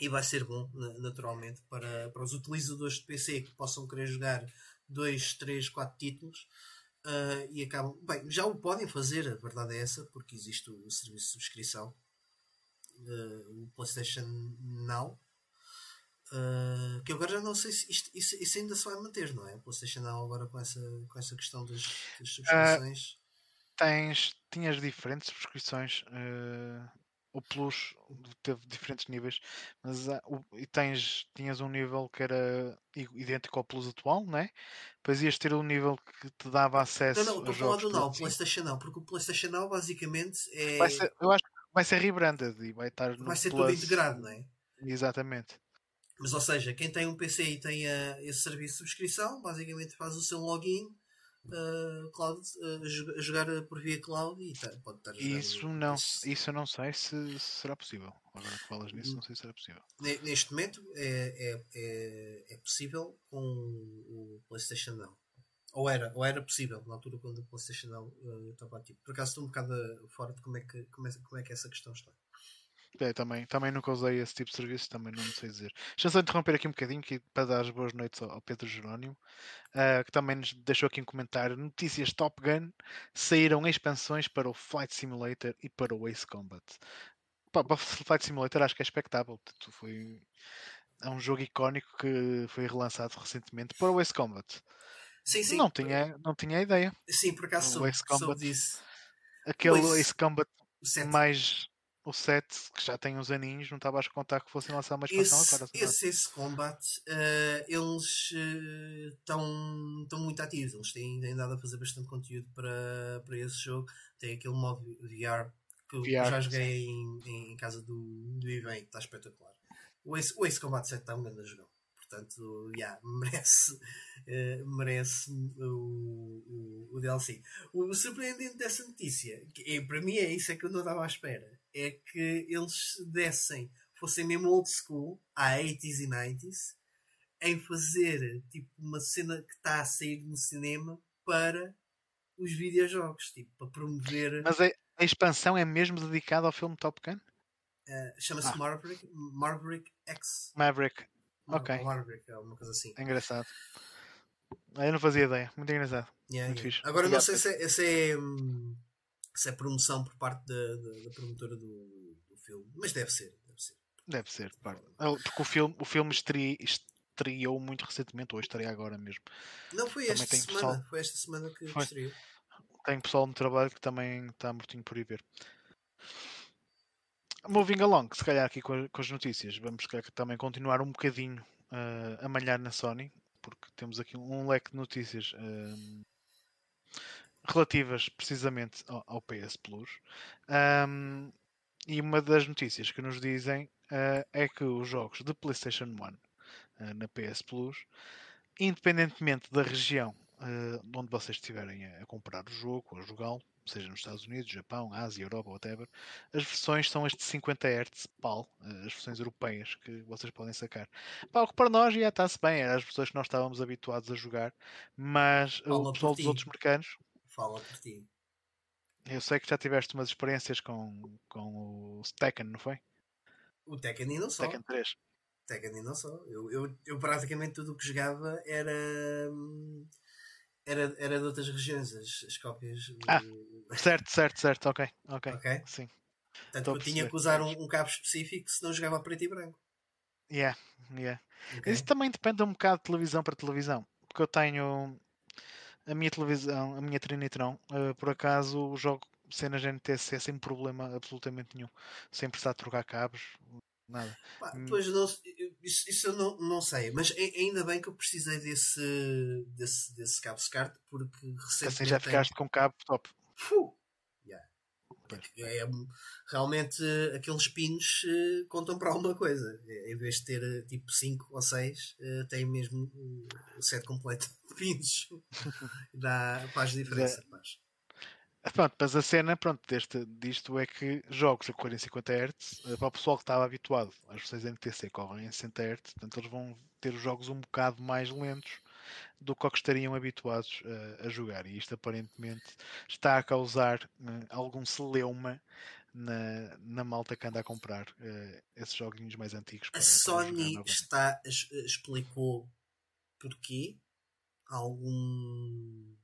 e vai ser bom, naturalmente, para, para os utilizadores de PC que possam querer jogar 2, 3, 4 títulos. Uh, e acabam. Bem, já o podem fazer, a verdade é essa, porque existe o serviço de subscrição uh, o PlayStation Now. Uh, que agora já não sei se isto, isso, isso, ainda se vai manter, não é? O PlayStation Now agora com essa, com essa questão das, das subscrições. Uh, tens, tinhas diferentes subscrições. Uh, o Plus teve diferentes níveis, mas o, e tens, tinhas um nível que era idêntico ao Plus atual, não é? Depois ias ter um nível que te dava acesso. Não, não, estou a falar do Now, PlayStation Now, porque o PlayStation Now basicamente é. Ser, eu acho vai ser rebranded e vai estar no Vai ser Plus. tudo integrado, não é? Exatamente. Mas ou seja, quem tem um PC e tem uh, esse serviço de subscrição, basicamente faz o seu login uh, cloud, uh, a jogar por via cloud e tá, pode estar a jogar. Isso não, isso eu não sei se será possível. Agora que falas nisso, não sei se será possível. Neste momento é, é, é, é possível com o PlayStation Now. Ou era, ou era possível na altura quando o PlayStation Now uh, estava ativo. Por acaso estou um bocado fora de como é que, como é, como é que essa questão está. É, também, também nunca usei esse tipo de serviço, também não sei dizer. Deixa só interromper aqui um bocadinho que, para dar as boas noites ao, ao Pedro Jerónimo, uh, que também nos deixou aqui um comentário. Notícias Top Gun saíram expansões para o Flight Simulator e para o Ace Combat. Para o Flight Simulator acho que é expectável. Foi, é um jogo icónico que foi relançado recentemente para o Ace Combat. Sim, sim. Não tinha, não tinha ideia. Sim, por acaso o Ace Combat, disso. Aquele Ace, Ace Combat mais o 7, que já tem uns aninhos, não estava a contar que fossem lançar uma expansão esse, agora. Esse, esse Combat, uh, eles estão uh, muito ativos. Eles têm, têm dado a fazer bastante conteúdo para, para esse jogo. Tem aquele modo VR que VR, eu já joguei em, em, casa do, do Ivan, está espetacular. O Ace, o Ace Combat 7 está um grande jogão. Portanto, yeah, merece, uh, merece o, o, o DLC. O surpreendente dessa notícia, que é, para mim é isso é que eu não estava à espera, é que eles dessem, fossem mesmo old school, à 80s e 90s, em fazer tipo uma cena que está a sair no cinema para os videojogos, tipo, para promover. Mas a, a expansão é mesmo dedicada ao filme Top Gun? Uh, Chama-se ah. Maverick, Maverick X. Maverick. Ok. Maverick, é uma coisa assim. É engraçado. Eu não fazia ideia. Muito engraçado. Yeah, Muito yeah. Agora Obrigado. não sei se é, se, é, hum, se é promoção por parte da, da, da promotora do, do, filme, mas deve ser. Deve ser. Deve ser, porque o filme, o filme estreou muito recentemente, ou estreia agora mesmo. Não, foi esta semana. Pessoal... Foi esta semana que foi. estreou. Tem pessoal no trabalho que também está mortinho por ir ver. Moving along, se calhar aqui com, as notícias, vamos também continuar um bocadinho uh, a malhar na Sony, porque temos aqui um leque de notícias uh, relativas precisamente ao, ao PS Plus. Um, e uma das notícias que nos dizem uh, é que os jogos de PlayStation 1 na PS Plus, independentemente da região onde vocês estiverem a, a comprar o jogo ou a jogá-lo, seja nos Estados Unidos, Japão, Ásia, Europa, whatever, as versões são as de 50 Hz PAL, eh, as versões europeias que vocês podem sacar. Pá, o que para nós já está-se bem, eram as versões que nós estávamos habituados a jogar, mas Fala o pessoal dos outros mercados. Fala por ti. Eu sei que já tiveste umas experiências com, com o Tekken, não foi? O Tekken e não só. Tekken 3. Tekken e não só. Eu, eu, eu praticamente tudo o que jogava era. Hum, era, era de outras regiões, as, as cópias. Ah, certo, certo, certo, ok, ok. okay? Sim. Portanto, eu tinha que usar um, um, cabo específico se não jogava preto e branco. Yeah, yeah. Okay. Isso também depende um bocado de televisão para televisão. Porque eu tenho a minha televisão, a minha Trinitron, uh, por acaso jogo cenas NTSC sem problema absolutamente nenhum. Sem precisar trocar cabos, nada. Hum. pois não, isso, isso, eu não, não sei, mas ainda bem que eu precisei desse, desse, desse cabo SCART porque recentemente. Assim já ficaste com cabo top. Yeah. é, realmente aqueles pinos uh, contam para alguma coisa. Em vez de ter uh, tipo 5 ou 6, uh, tem mesmo o set completo de pinos. Dá, faz diferença. É. Faz. Pronto, mas a cena pronto, deste, disto é que jogos a correr em 50 Hz, eh, para o pessoal que estava habituado às versões NTC correm em 60 Hz, portanto eles vão ter os jogos um bocado mais lentos do que, que estariam habituados uh, a jogar. E isto aparentemente está a causar uh, algum celeuma na, na malta que anda a comprar uh, esses joguinhos mais antigos. A Sony está, explicou porquê? Algum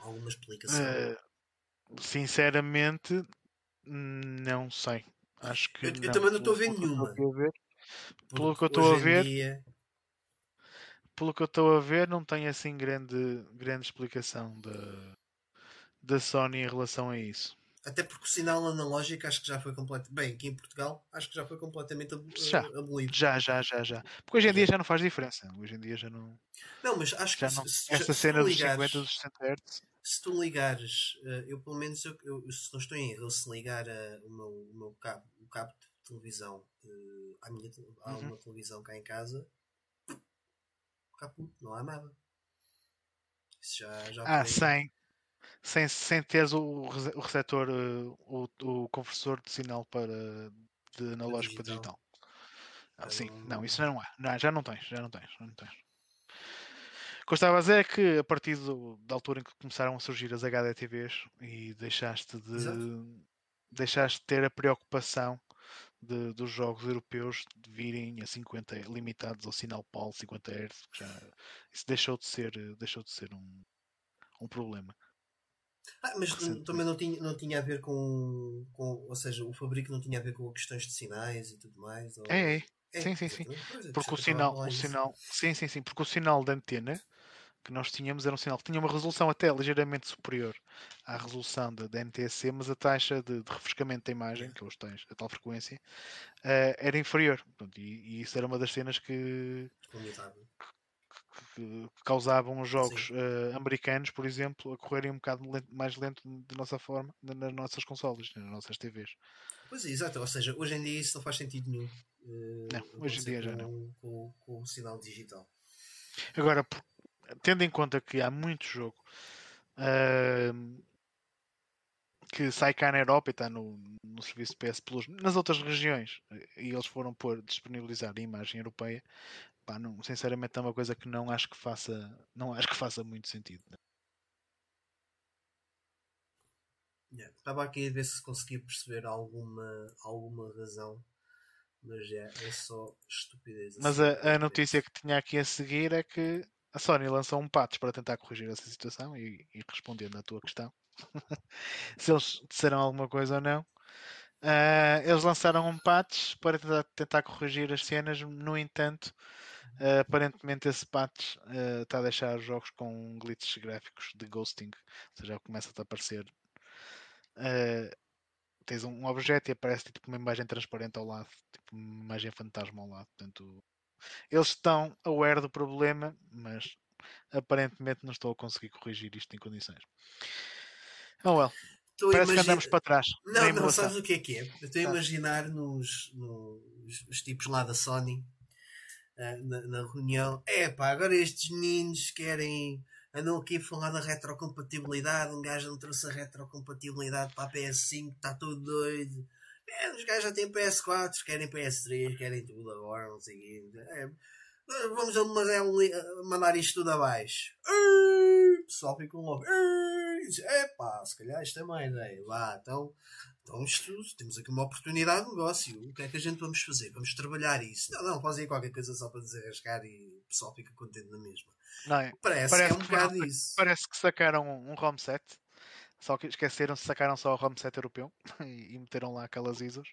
alguma explicação? Uh, sinceramente, não sei. Acho que. Eu, não. eu também não estou a ver nenhuma. Pelo que eu estou a ver. Dia... Pelo que eu estou a ver, não tem assim grande, grande explicação da, da Sony em relação a isso. Até porque o sinal analógico acho que já foi completamente. Bem, aqui em Portugal acho que já foi completamente ab já, abolido. Já, já, já, já. Porque hoje em dia já não faz diferença. Hoje em dia já não. Não, mas acho que não... Se, esta se cena dos 50 dos 60 Hz. Se tu ligares, eh, eu pelo menos eu, eu, se não estou em erro, se ligar a, o, meu, o meu cabo, o cabo de televisão uh, à minha uhum. uma televisão cá em casa, caput, não há nada. Isso já, já ah, sem, sem, sem teres o, o receptor, eh, o, o conversor de sinal para de analógico para digital. Para digital. Ah, sim, não, não, isso não há. Não, já não tens, já não tens, já não tens. Que eu estava a dizer é que a partir do, da altura em que começaram a surgir as HDTVs e deixaste de Exato. deixaste de ter a preocupação de, dos jogos europeus de virem a 50 limitados ao sinal PAL 50 Hz, já, isso deixou de ser, deixou de ser um, um problema. Ah, mas também não tinha, não tinha a ver com, com. Ou seja, o fabrico não tinha a ver com questões de sinais e tudo mais? Ou... É, é. é. Sim, sim, sim. É, porque o sinal, o sinal. Sim, sim, sim. Porque o sinal da antena que nós tínhamos era um sinal que tinha uma resolução até ligeiramente superior à resolução da, da NTSC, mas a taxa de, de refrescamento da imagem, que hoje tens a tal frequência, uh, era inferior. Portanto, e, e, isso era uma das cenas que, que, causavam os jogos uh, americanos, por exemplo, a correrem um bocado lento, mais lento da nossa forma nas nossas consoles, nas nossas TVs. Pois é, exato. Ou seja, hoje em dia isso não faz sentido nenhum. Uh, não, hoje em dia com, já não. Com, com, o sinal digital. Agora, tendo em conta que há muito jogo uh, que sai cá na Europa e está no, no serviço PS Plus nas outras regiões e eles foram pôr disponibilizar a imagem europeia, pá, não, sinceramente é uma coisa que não acho que faça, não acho que faça muito sentido. Yeah. Estava aqui a ver se conseguia perceber alguma, alguma razão, mas é, é só estupidez. Mas assim, a, a notícia que tinha aqui a seguir é que a Sony lançou um patch para tentar corrigir essa situação e, e respondendo à tua questão, se eles disseram alguma coisa ou não. Uh, eles lançaram um patch para tentar, tentar, corrigir as cenas, no entanto, uh, aparentemente esse patch uh, está a deixar os jogos com glitches gráficos de ghosting, ou seja, começa a aparecer. tens um, um objeto e aparece tipo uma imagem transparente ao lado, tipo uma imagem fantasma ao lado. Portanto, eles estão aware do problema, mas aparentemente não estou a conseguir corrigir isto em condições. Oh well. Estou Parece que andamos para trás. Não, não, sabes o que é que é? Eu estou a imaginar nos, nos os tipos lá da Sony uh, na, na, reunião. É pá, agora estes meninos querem. Andam aqui a falar da retrocompatibilidade. Um gajo não trouxe a retrocompatibilidade para a PS5, está todo doido. É, os gajos já têm PS4, querem PS3, querem tudo agora, não sei o quê. É, vamos mandar isto tudo abaixo. O pessoal fica logo diz, epá, se calhar isto é má ideia, vá, então, então isto, temos aqui uma oportunidade de negócio, o que é que a gente vamos fazer? Vamos trabalhar isso. Não, não, fazem qualquer coisa só para desarrascar e o pessoal fica contente na mesma. Não, é? parece, parece, que é um bocado isso. Parece que sacaram um home set, só que esqueceram-se, sacaram só o home set europeu e, e meteram lá aquelas ISOs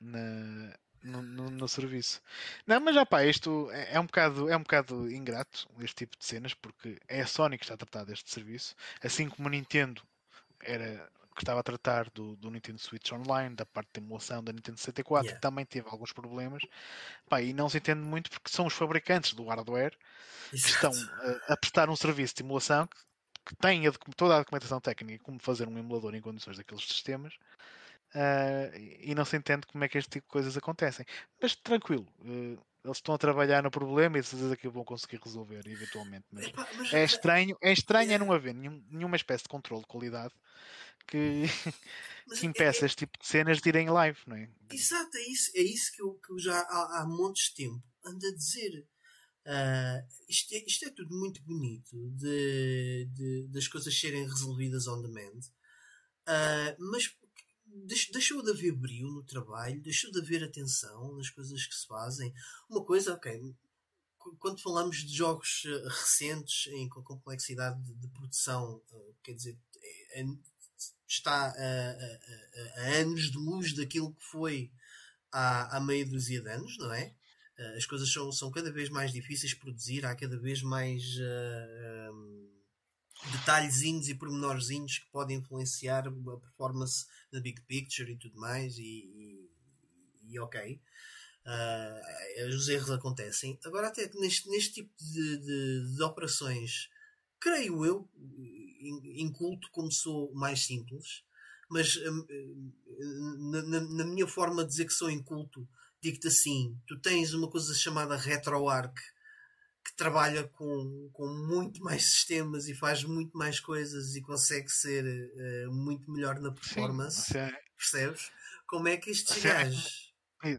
na, no, no, no, serviço. Não, mas já pá, isto é, é, um bocado, é um bocado ingrato, este tipo de cenas, porque é a Sony que está a tratar deste serviço, assim como a Nintendo era que estava a tratar do, do Nintendo Switch Online, da parte de emulação da Nintendo 64, yeah. que também teve alguns problemas. Pá, e não se entende muito porque são os fabricantes do hardware Exato. que estão a, a, prestar um serviço de emulação que, que têm a, toda a documentação técnica como fazer um emulador em condições daqueles sistemas Uh, e não se entende como é que este tipo de coisas acontecem. Mas tranquilo, uh, eles estão a trabalhar no problema e de certeza que vão conseguir resolver eventualmente. Mas, Epá, mas é estranho, é estranho é não haver nenhum, nenhuma espécie de controle de qualidade que, que impeça é, este tipo de cenas de irem live, não é? Exato, é isso, é isso que, eu, que eu já há, há montes de tempo ando a dizer. Uh, isto, é, isto é tudo muito bonito de, de, das coisas serem resolvidas on demand. Uh, mas deixou de haver brilho no trabalho, deixou de haver atenção nas coisas que se fazem. Uma coisa, ok, quando falamos de jogos eh, recentes em complexidade de produção, quer dizer, é, é, está a, a, a, anos de luz daquilo que foi há, há meia dúzia de anos, não é? Eh, as coisas são, são cada vez mais difíceis de produzir, há cada vez mais. Uh, um, detalhezinhos e pormenorzinhos que podem influenciar a performance da big picture e tudo mais, e, e, e ok. Uh, os erros acontecem. Agora, até neste, neste tipo de, de, de operações, creio eu, inculto como sou mais simples, mas na, na, na, minha forma de dizer que sou inculto, digo-te assim: tu tens uma coisa chamada RetroArch que trabalha com, com muito mais sistemas e faz muito mais coisas e consegue ser uh, muito melhor na performance. Sim, é... Percebes? Como é que estes é... gajos.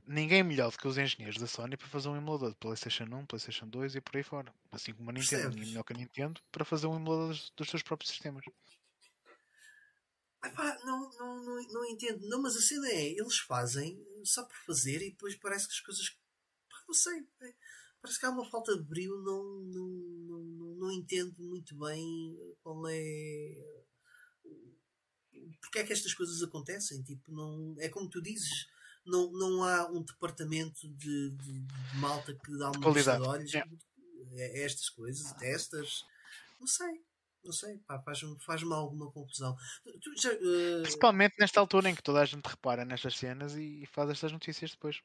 Ninguém é melhor do que os engenheiros da Sony para fazer um emulador de PlayStation 1, PlayStation 2 e por aí fora. Assim como a Nintendo. Ninguém é melhor que a Nintendo para fazer um emulador dos, dos seus próprios sistemas. Epá, não, não, não, não entendo. Não, mas a cena é, eles fazem só por fazer e depois parece que as coisas. Pá, não sei. É parece que há uma falta de brilho, não, não, não, não entendo muito bem qual é. porque é que estas coisas acontecem. Tipo, não, é como tu dizes, não, não há um departamento de, de, de malta que dá uma de olhos é. a estas coisas, testas. Não sei. Não sei, faz-me faz alguma confusão. Já, uh... Principalmente nesta altura em que toda a gente repara nestas cenas e, faz estas notícias depois.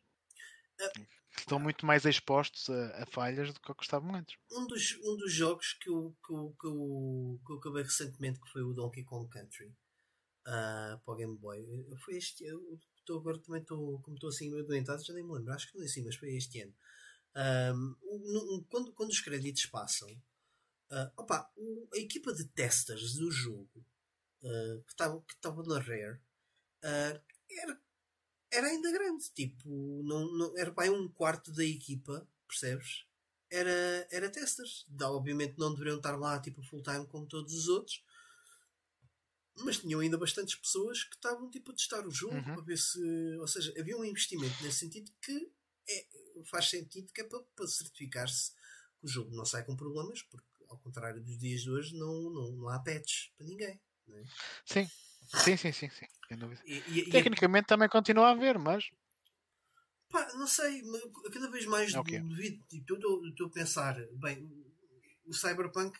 Uh, estão muito mais expostos a, a, falhas do que estavam antes. Um dos, um dos jogos que eu, que, eu, que, eu, que eu acabei recentemente, que foi o Donkey Kong Country uh, para o Game Boy, foi este eu estou agora também estou, como estou assim meio doentado, já nem me lembro, acho que não é assim, mas foi este ano. Um, um, quando, quando os créditos passam, uh, opa, o, a equipa de testers do jogo uh, que estava que na Rare uh, era, era ainda grande, tipo, não, não, era para um quarto da equipa, percebes? Era, era testers. Obviamente não deveriam estar lá tipo full time como todos os outros, mas tinham ainda bastantes pessoas que estavam tipo a testar o jogo uhum. para ver se. Ou seja, havia um investimento nesse sentido que é, faz sentido que é para, para certificar-se que o jogo não sai com problemas, porque ao contrário dos dias de hoje não, não, não há patches para ninguém. É? Sim, sim, sim, sim, sim. E, e, Tecnicamente e, também continua a haver, mas. Pá, não sei, cada vez mais okay. devido. Estou a pensar, bem, o Cyberpunk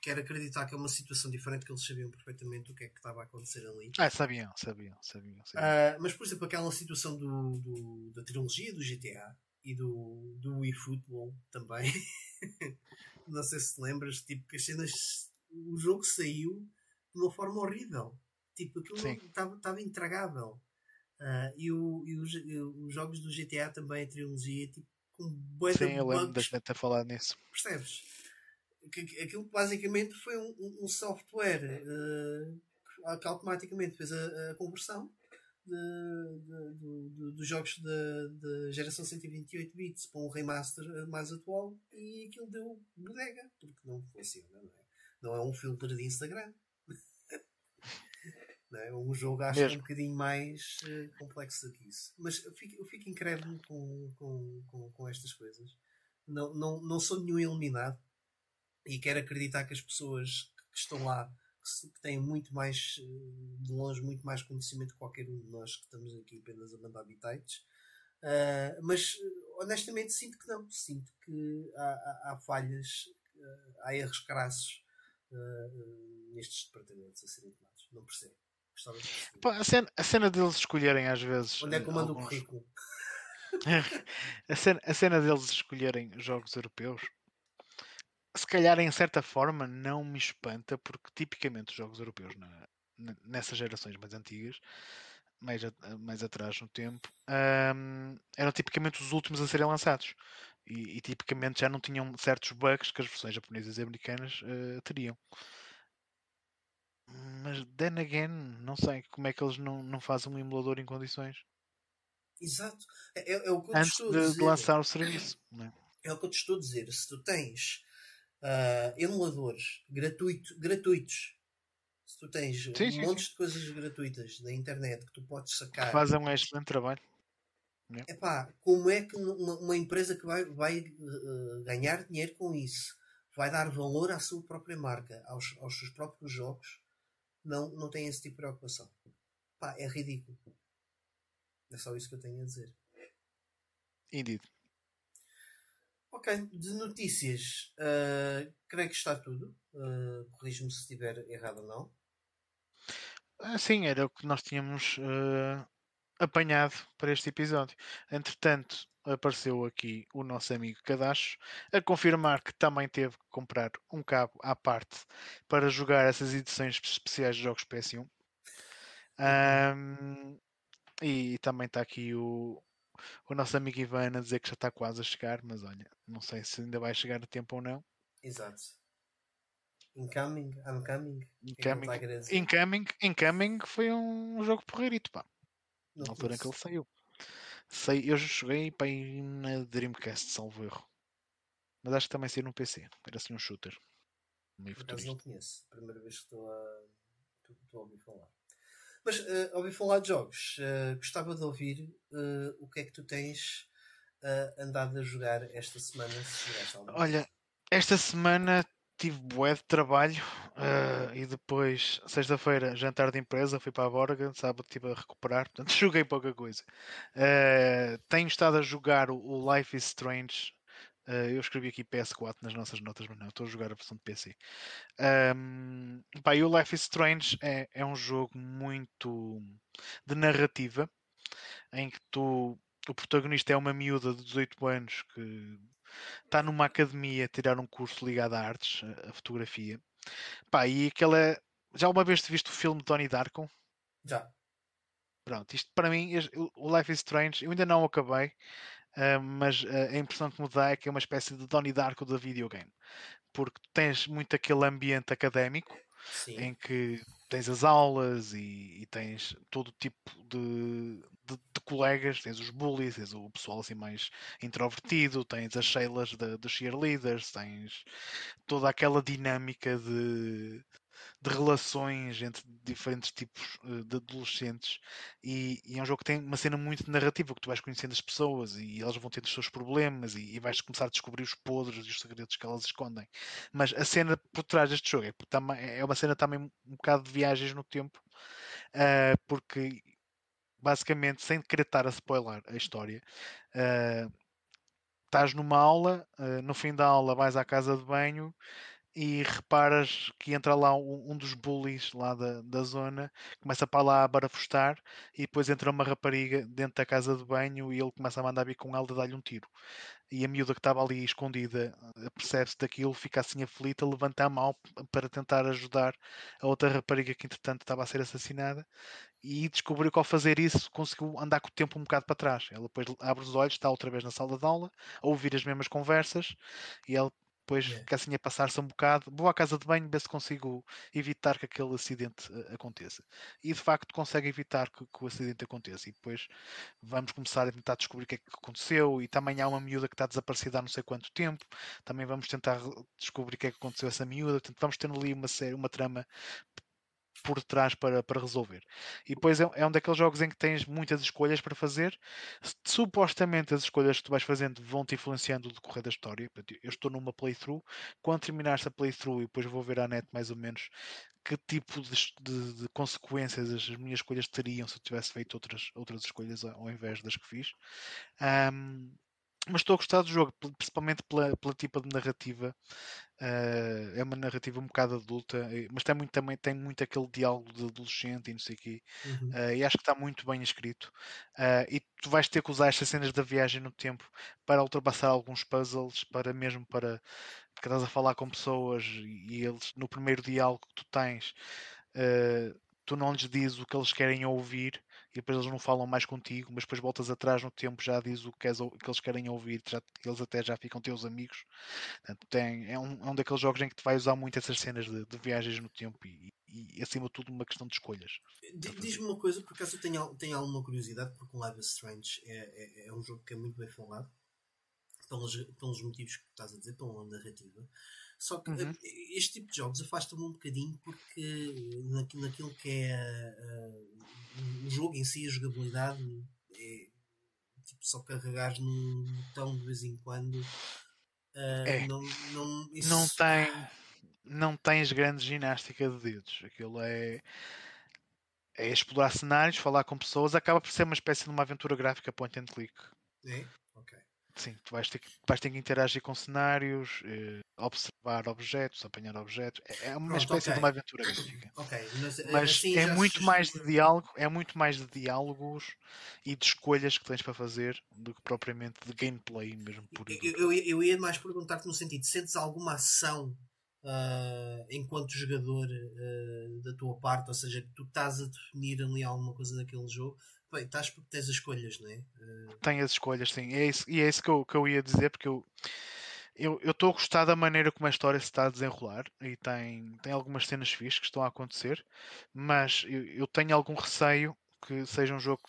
quero acreditar que é uma situação diferente, que eles sabiam perfeitamente o que é que estava a acontecer ali. Ah, sabiam, sabiam, sabiam. sabiam. Uh, mas, por exemplo, aquela situação do, do, da trilogia do GTA e do, do eFootball também. Não sei se te lembras, tipo, que as cenas. O jogo saiu de uma forma horrível. Tipo, aquilo estava intragável. Uh, e, o, e os, os, jogos do GTA também, a trilogia, tipo, com boa Sim, eu lembro da gente a falar nisso. Percebes? aquilo basicamente foi um, um software uh, que automaticamente fez a, a conversão dos jogos da geração 128 bits para um remaster mais atual e aquilo deu bodega, porque não funciona, não é? Não é um filtro de Instagram. não é? um jogo acho Mesmo. um bocadinho mais uh, complexo do que isso. Mas eu fico, eu fico incrédulo com, com, com, com estas coisas. Não, não, não sou nenhum iluminado e quero acreditar que as pessoas que estão lá que têm muito mais eh, de longe muito mais conhecimento que qualquer um de nós que estamos aqui apenas a mandar bitites uh, mas honestamente sinto que não. Sinto que há, há, há falhas uh, há erros crassos uh, nestes departamentos a serem tomados. Não percebo. Pá, a, cena, a cena deles escolherem às vezes onde é que eu mando alguns... o currículo? A, cena, a cena deles escolherem jogos europeus se calhar em certa forma não me espanta, porque tipicamente os jogos europeus na, nessas gerações mais antigas, mais, a, mais atrás no tempo, um, eram tipicamente os últimos a serem lançados. E, e, tipicamente já não tinham certos bugs que as versões japonesas e americanas uh, teriam. Mas then again, não sei como é que eles não, não fazem um emulador em condições. Exato. É, é, é o que eu Antes de, de, lançar o serviço. É? é o que eu te estou a dizer. Se tu tens uh, emuladores gratuito, gratuitos. Se tu tens sim, um monte de coisas gratuitas na internet que tu podes sacar. Fazem um excelente trabalho. É pá, como é que uma, uma, empresa que vai, vai uh, ganhar dinheiro com isso vai dar valor à sua própria marca, aos, aos seus próprios jogos, não, não tem esse tipo de preocupação. Pá, é ridículo. É só isso que eu tenho a dizer. Indeed. Ok, de notícias, uh, creio que está tudo. Uh, Corrijo-me se estiver errado ou não. Ah, sim, era o que nós tínhamos uh, apanhado para este episódio. Entretanto, apareceu aqui o nosso amigo Cadacho a confirmar que também teve que comprar um cabo à parte para jogar essas edições especiais de jogos PS1. Um, e também está aqui o, o nosso amigo Ivan a dizer que já está quase a chegar, mas olha, não sei se ainda vai chegar a tempo ou não. Exato. Incoming, I'm coming. Incoming, incoming, incoming foi um jogo porreirito, pá. Não na altura em que ele saiu. Sei, eu já joguei para ir na Dreamcast, salvo erro. Mas acho que também saiu no PC. Era assim um shooter. Meio Por acaso não conheço. Primeira vez que estou a, estou a ouvir falar. Mas uh, ouvi falar de jogos. Uh, gostava de ouvir uh, o que é que tu tens andado a jogar esta semana. Olha, esta semana tive bué de trabalho e depois, sexta-feira, jantar de empresa, fui para a Borga, sábado estive a recuperar, portanto joguei pouca coisa. tenho estado a jogar o Life is Strange Uh, eu escrevi aqui PS4 nas nossas notas, mas não, estou a jogar a versão de PC. Um, pá, e o Life is Strange é, é um jogo muito de narrativa em que tu o protagonista é uma miúda de 18 anos que está numa academia a tirar um curso ligado a artes, a, fotografia. Pá, e aquela. Já uma vez te viste o filme de Donnie Darko? Já. Pronto, isto para mim, o Life is Strange, eu ainda não acabei, mas uh, a impressão que me dá é que é uma espécie de Donnie Darko da videogame. Porque tens muito aquele ambiente académico Sim. em que tens as aulas e, e tens todo tipo de, de, de, colegas, tens os bullies, tens o pessoal assim mais introvertido, tens as Sheilas dos cheerleaders, tens toda aquela dinâmica de, de relações entre diferentes tipos uh, de adolescentes e, e, é um jogo que tem uma cena muito narrativa, que tu vais conhecendo as pessoas e elas vão tendo os seus problemas e, e vais começar a descobrir os podres e os segredos que elas escondem. Mas a cena por trás deste jogo é, é uma cena também um bocado de viagens no tempo, uh, porque basicamente, sem querer estar a spoiler a história, uh, estás numa aula, no fim da aula vais à casa de banho e reparas que entra lá um, um dos bullies lá da, da zona, começa para lá a barafustar e depois entra uma rapariga dentro da casa de banho e ele começa a mandar vir com ela dar-lhe um tiro. E a miúda que estava ali escondida eh, percebe-se daquilo, fica assim aflita, levanta a mão para tentar ajudar a outra rapariga que entretanto estava a ser assassinada e descobriu que ao fazer isso conseguiu andar com o tempo um bocado para trás. Ela depois abre os olhos, está outra vez na sala de aula, a ouvir as mesmas conversas e ela depois yeah. fica assim a passar-se um bocado, vou à casa de banho ver se consigo evitar que aquele acidente uh, aconteça. E de facto consegue evitar que, que, o acidente aconteça. E depois vamos começar a tentar descobrir o que é que aconteceu. E também há uma miúda que está desaparecida há não sei quanto tempo. Também vamos tentar descobrir o que é que aconteceu a essa miúda. Portanto, vamos ter ali uma, série, uma trama por trás para, para resolver. E depois é, é um daqueles jogos em que tens muitas escolhas para fazer. Supostamente as escolhas que tu vais fazendo vão te influenciando o decorrer da história. Eu estou numa playthrough. Quando terminar esta playthrough, e depois vou ver à net mais ou menos que tipo de, de, de, consequências as minhas escolhas teriam se eu tivesse feito outras, outras escolhas ao invés das que fiz. Um, mas estou a gostar do jogo, principalmente pela, pela tipo de narrativa. Uh, é uma narrativa um bocado adulta, mas tem muito, também tem muito aquele diálogo de adolescente e não sei o quê. Uhum. Uh, e acho que está muito bem escrito. Uh, e tu vais ter que usar estas cenas da viagem no tempo para ultrapassar alguns puzzles, para mesmo para que estás a falar com pessoas e eles no primeiro diálogo que tu tens. tu não lhes dizes o que eles querem ouvir, e depois eles não falam mais contigo, mas depois voltas atrás no tempo, já diz o que, és, que eles querem ouvir, já, eles até já ficam teus amigos. Portanto, tem, é, um, é um daqueles jogos em que tu vai usar muito essas cenas de, de viagens no tempo e, e, acima de tudo uma questão de escolhas. Diz-me uma coisa, por acaso eu tenho, tenho alguma curiosidade, porque Live is Strange é, é, é um jogo que é muito bem falado, pelos, pelos motivos que estás a dizer, pela narrativa. Só que uhum. este tipo de jogos afasta-me um bocadinho porque naquilo que é uh, o jogo em si, a jogabilidade, é tipo só carregar num botão de vez em quando. Uh, é. não, não, isso... não tem não tens grande ginástica de dedos. Aquilo é é explorar cenários, falar com pessoas, acaba por ser uma espécie de uma aventura gráfica point and click. É? Sim, tu vais ter que, vais ter que interagir com cenários, eh, observar objetos, apanhar objetos. É, é uma Pronto, espécie okay. de uma aventura gráfica. Okay, mas, eh, mas assim é muito mais de diálogo, é muito mais de diálogos e de escolhas que tens para fazer do que propriamente de gameplay mesmo por eu, eu, eu ia mais perguntar-te no sentido, sentes alguma ação Uh, enquanto jogador uh, da tua parte, ou seja, tu estás a definir ali alguma coisa daquele jogo, Bem, estás porque tens as escolhas, não é? Uh... Tem as escolhas, sim. É isso, e é isso que eu, que eu ia dizer, porque eu eu estou a gostar da maneira como a história se está a desenrolar e tem, tem algumas cenas fixas que estão a acontecer, mas eu, eu tenho algum receio que seja um jogo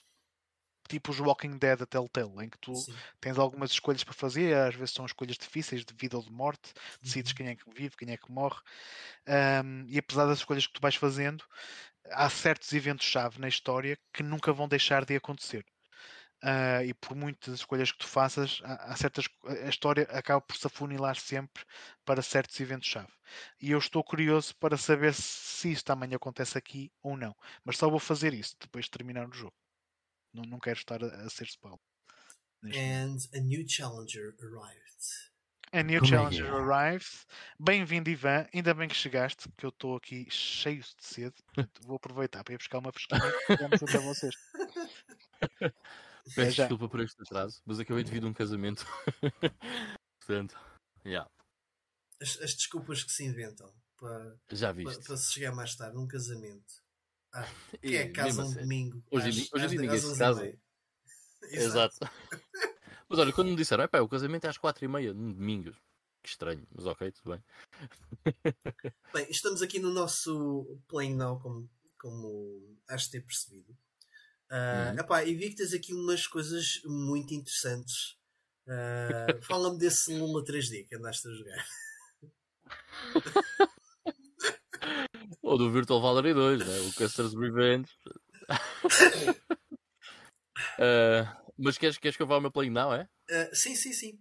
tipo os Walking Dead a Telltale, em que tu Sim. tens algumas escolhas para fazer, às vezes são escolhas difíceis de vida ou de morte, decides uhum. quem é que vive, quem é que morre, um, e apesar das escolhas que tu vais fazendo, há certos eventos-chave na história que nunca vão deixar de acontecer. Uh, e por muitas escolhas que tu faças, há, há, certas, a história acaba por se afunilar sempre para certos eventos-chave. E eu estou curioso para saber se isto também acontece aqui ou não. Mas só vou fazer isso depois de terminar o jogo. Não, não quero estar a, a ser spoiler. And a new challenger arrived. A New Como é Challenger é é? arrived. Bem-vindo, Ivan. Ainda bem que chegaste, que eu estou aqui cheio de sede. Portanto, vou aproveitar para ir buscar uma fresquinha e vamos até vocês. Peço desculpa por este atraso, mas acabei de vir de um casamento. Portanto, yeah. as, as, desculpas que se inventam para, Já viste. para, para se chegar mais tarde num casamento. Ah, que é casa um domingo. Hoje, às, hoje às, ninguém se casa. Exato. Mas olha, quando me disseram, é o casamento é às quatro e meia, no domingo. Que estranho, mas ok, tudo bem. bem, estamos aqui no nosso Playing Now, como, como de ter percebido. Uh, uhum. epá, e vi que tens aqui umas coisas muito interessantes. Uh, Fala-me desse Lula 3D que andaste a jogar. Ou do Virtual Valerie 2, né? o Custer's Revenge. uh, mas queres, queres que eu vá ao meu play now, é? Uh, sim, sim, sim.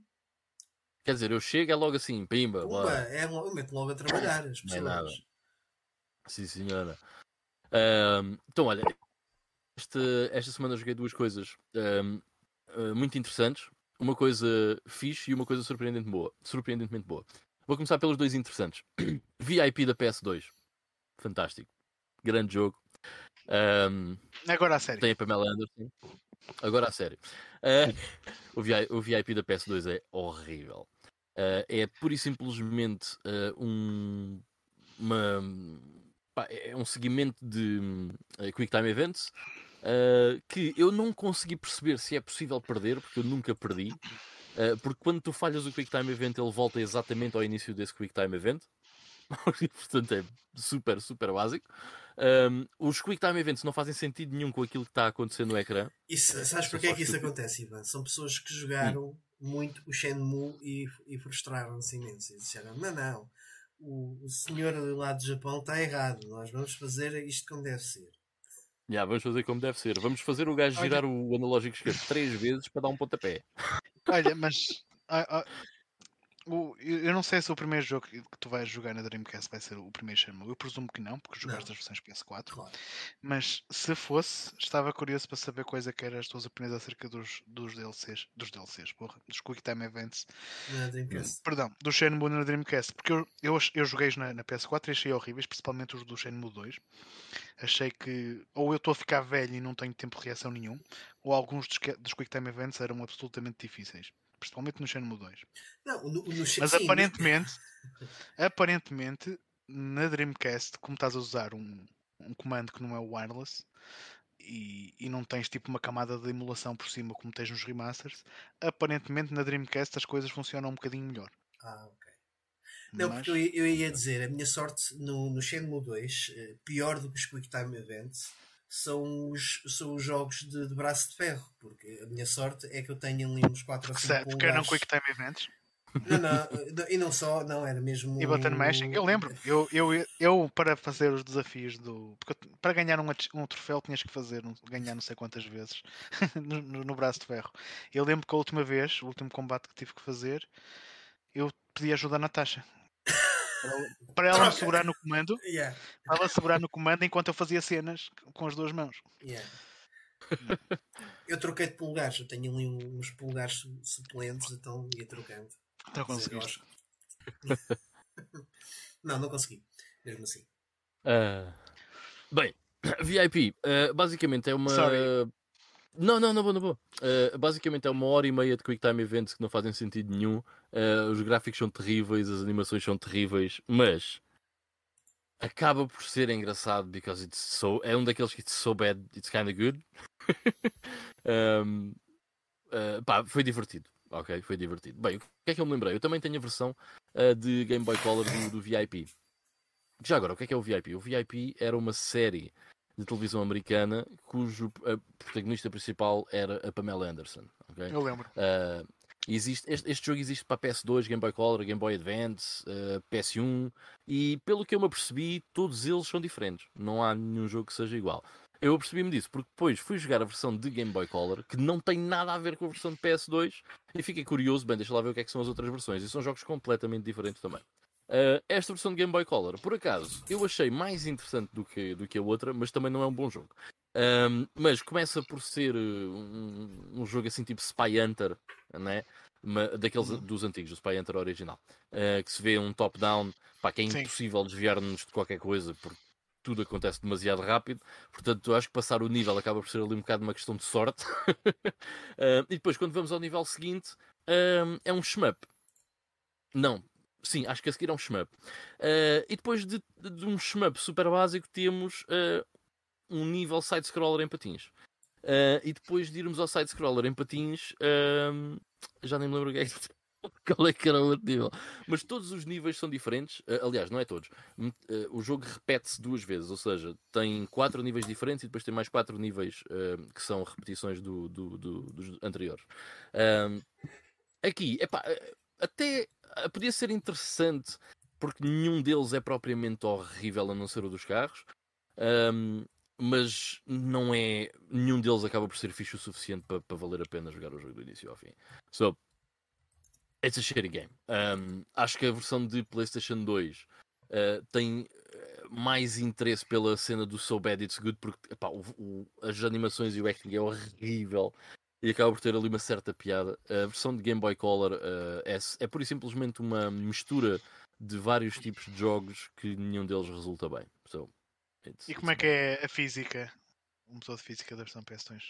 Quer dizer, eu chego é logo assim, pimba. Pumba, é, eu meto logo a trabalhar as pessoas. Não é nada. Sim, senhora. Uh, então, olha, esta, esta semana joguei duas coisas uh, muito interessantes. Uma coisa fixe e uma coisa surpreendente boa, surpreendentemente boa. Vou começar pelos dois interessantes. VIP da PS2. Fantástico. Grande jogo. Um, Agora a sério. Tem a Pamela Anderson. Agora a sério. Uh, o, o, VIP, da PS2 é horrível. Uh, é pura e simplesmente uh, um, uma, pá, é um segmento de uh, Quick Time Events que eu não consegui perceber se é possível perder, porque eu nunca perdi. porque quando tu falhas o Quick Time Event, ele volta exatamente ao início desse Quick Time Event. Portanto, é super, super básico. Um, os Quick Time Events não fazem sentido nenhum com aquilo que está acontecendo no ecrã. Isso, sabes porquê é que isso acontece, Ivan? São pessoas que jogaram hum. muito o Shenmue e, e frustraram-se imenso. E disseram: não, não, o, o senhor lá do Japão está errado. Nós vamos fazer isto como deve ser. Yeah, vamos fazer como deve ser. Vamos fazer o gajo girar o analógico esquerdo três vezes para dar um pontapé. Olha, mas o, eu não sei se o primeiro jogo que tu vais jogar na Dreamcast vai ser o primeiro Shenmue. Eu presumo que não, porque jogaste as versões PS4. Claro. Mas se fosse, estava curioso para saber coisa é que eram as tuas opiniões acerca dos, dos DLCs. Dos DLCs, porra. Dos Quick Time Events. Na Dreamcast. Perdão, do Shenmue na Dreamcast. Porque eu, eu, eu joguei na, na PS4 e achei horríveis, principalmente os do Shenmue 2. Achei que ou eu estou a ficar velho e não tenho tempo de reação nenhum, ou alguns dos, dos Quick Time Events eram absolutamente difíceis principalmente no Shenmue 2. Não, no, no Mas sim, aparentemente, aparentemente, na Dreamcast, como estás a usar um, um comando que não é wireless e, e não tens tipo uma camada de emulação por cima como tens nos remasters, aparentemente na Dreamcast as coisas funcionam um bocadinho melhor. Ah, ok. Não, Mas... porque eu, eu, ia dizer, a minha sorte no, no Shenmue 2, eh, pior do que os Quick Time Events, são os, são os jogos de, de, braço de ferro, porque a minha sorte é que eu tenho ali uns 4 ou 5 Certo, porque eram Quick Time Events. Não, não, e não só, não, era mesmo. E button mashing, eu lembro, eu, eu, eu para fazer os desafios do. Porque para ganhar um, um troféu tinhas que fazer, ganhar não sei quantas vezes no, no, braço de ferro. Eu lembro que a última vez, o último combate que tive que fazer, eu pedi ajuda à Natasha para ela me segurar no comando. Yeah. Ela segurar no comando enquanto eu fazia cenas com as duas mãos. Yeah. eu troquei de polegares, eu tenho ali uns polegares suplentes, então ia trocando. Então conseguiste. não, não consegui, mesmo assim. Uh, bem, VIP, uh, ah, basicamente é uma. Sorry. Não, não, não vou, não vou. Uh, basicamente é uma hora e meia de Quick Time Events que não fazem sentido nenhum. Uh, os gráficos são terríveis, as animações são terríveis, mas acaba por ser engraçado because it's so, é um daqueles que it's so bad, it's kind of good. um, uh, pá, foi divertido. Ok, foi divertido. Bem, o que é que eu me lembrei? Eu também tenho a versão de Game Boy Color do, do VIP. Já agora, o que é que é o VIP? O VIP era uma série de televisão americana cujo uh, protagonista principal era a Pamela Anderson. Okay? Eu lembro. Uh, existe, este, este, jogo existe para PS2, Game Boy Color, Game Boy Advance, uh, eh, PS1 e pelo que eu me apercebi, todos eles são diferentes. Não há nenhum jogo que seja igual. Eu apercebi-me disso porque depois fui jogar a versão de Game Boy Color que não tem nada a ver com a versão de PS2 e fiquei curioso, bem, deixa lá ver o que é que são as outras versões. E são jogos completamente diferentes também. Uh, esta versão de Game Boy Color, por acaso, eu achei mais interessante do que, do que a outra, mas também não é um bom jogo. Um, mas começa por ser um, um, jogo assim tipo Spy Hunter, né? daqueles uhum. dos antigos, do Spy Hunter original, uh, que se vê um top-down, que é impossível desviar-nos de qualquer coisa, porque tudo acontece demasiado rápido, portanto acho que passar o nível acaba por ser ali um bocado uma questão de sorte. uh, e depois, quando vamos ao nível seguinte, é um shmup. Não, sim, acho que a seguir é um shmup. Uh, e depois de, de, um shmup super básico, temos um nível side-scroller em patins. e depois de irmos ao side-scroller em patins, já nem me lembro o que é que qual é que era o outro nível. Mas todos os níveis são diferentes. Uh, aliás, não é todos. Uh, o jogo repete-se duas vezes, ou seja, tem quatro níveis diferentes e depois tem mais quatro níveis uh, que são repetições do, do, do, dos anteriores. aqui, epá, até podia ser interessante porque nenhum deles é propriamente horrível a não ser o dos carros. Um, mas não é. Nenhum deles acaba por ser fixe o suficiente para, para valer a pena jogar o jogo do início ao fim. So, It's a shitty game. Um, acho que a versão de PlayStation 2 uh, ah, tem ah, mais interesse pela cena do So Bad It's Good, porque epá, o, o, as animações e o acting é horrível e acaba por ter ali uma certa piada. A versão de Game Boy Color uh, é, é pura e simplesmente uma mistura de vários tipos de jogos que nenhum deles resulta bem. So, e como é que é a física? O motor de física da versão PS2?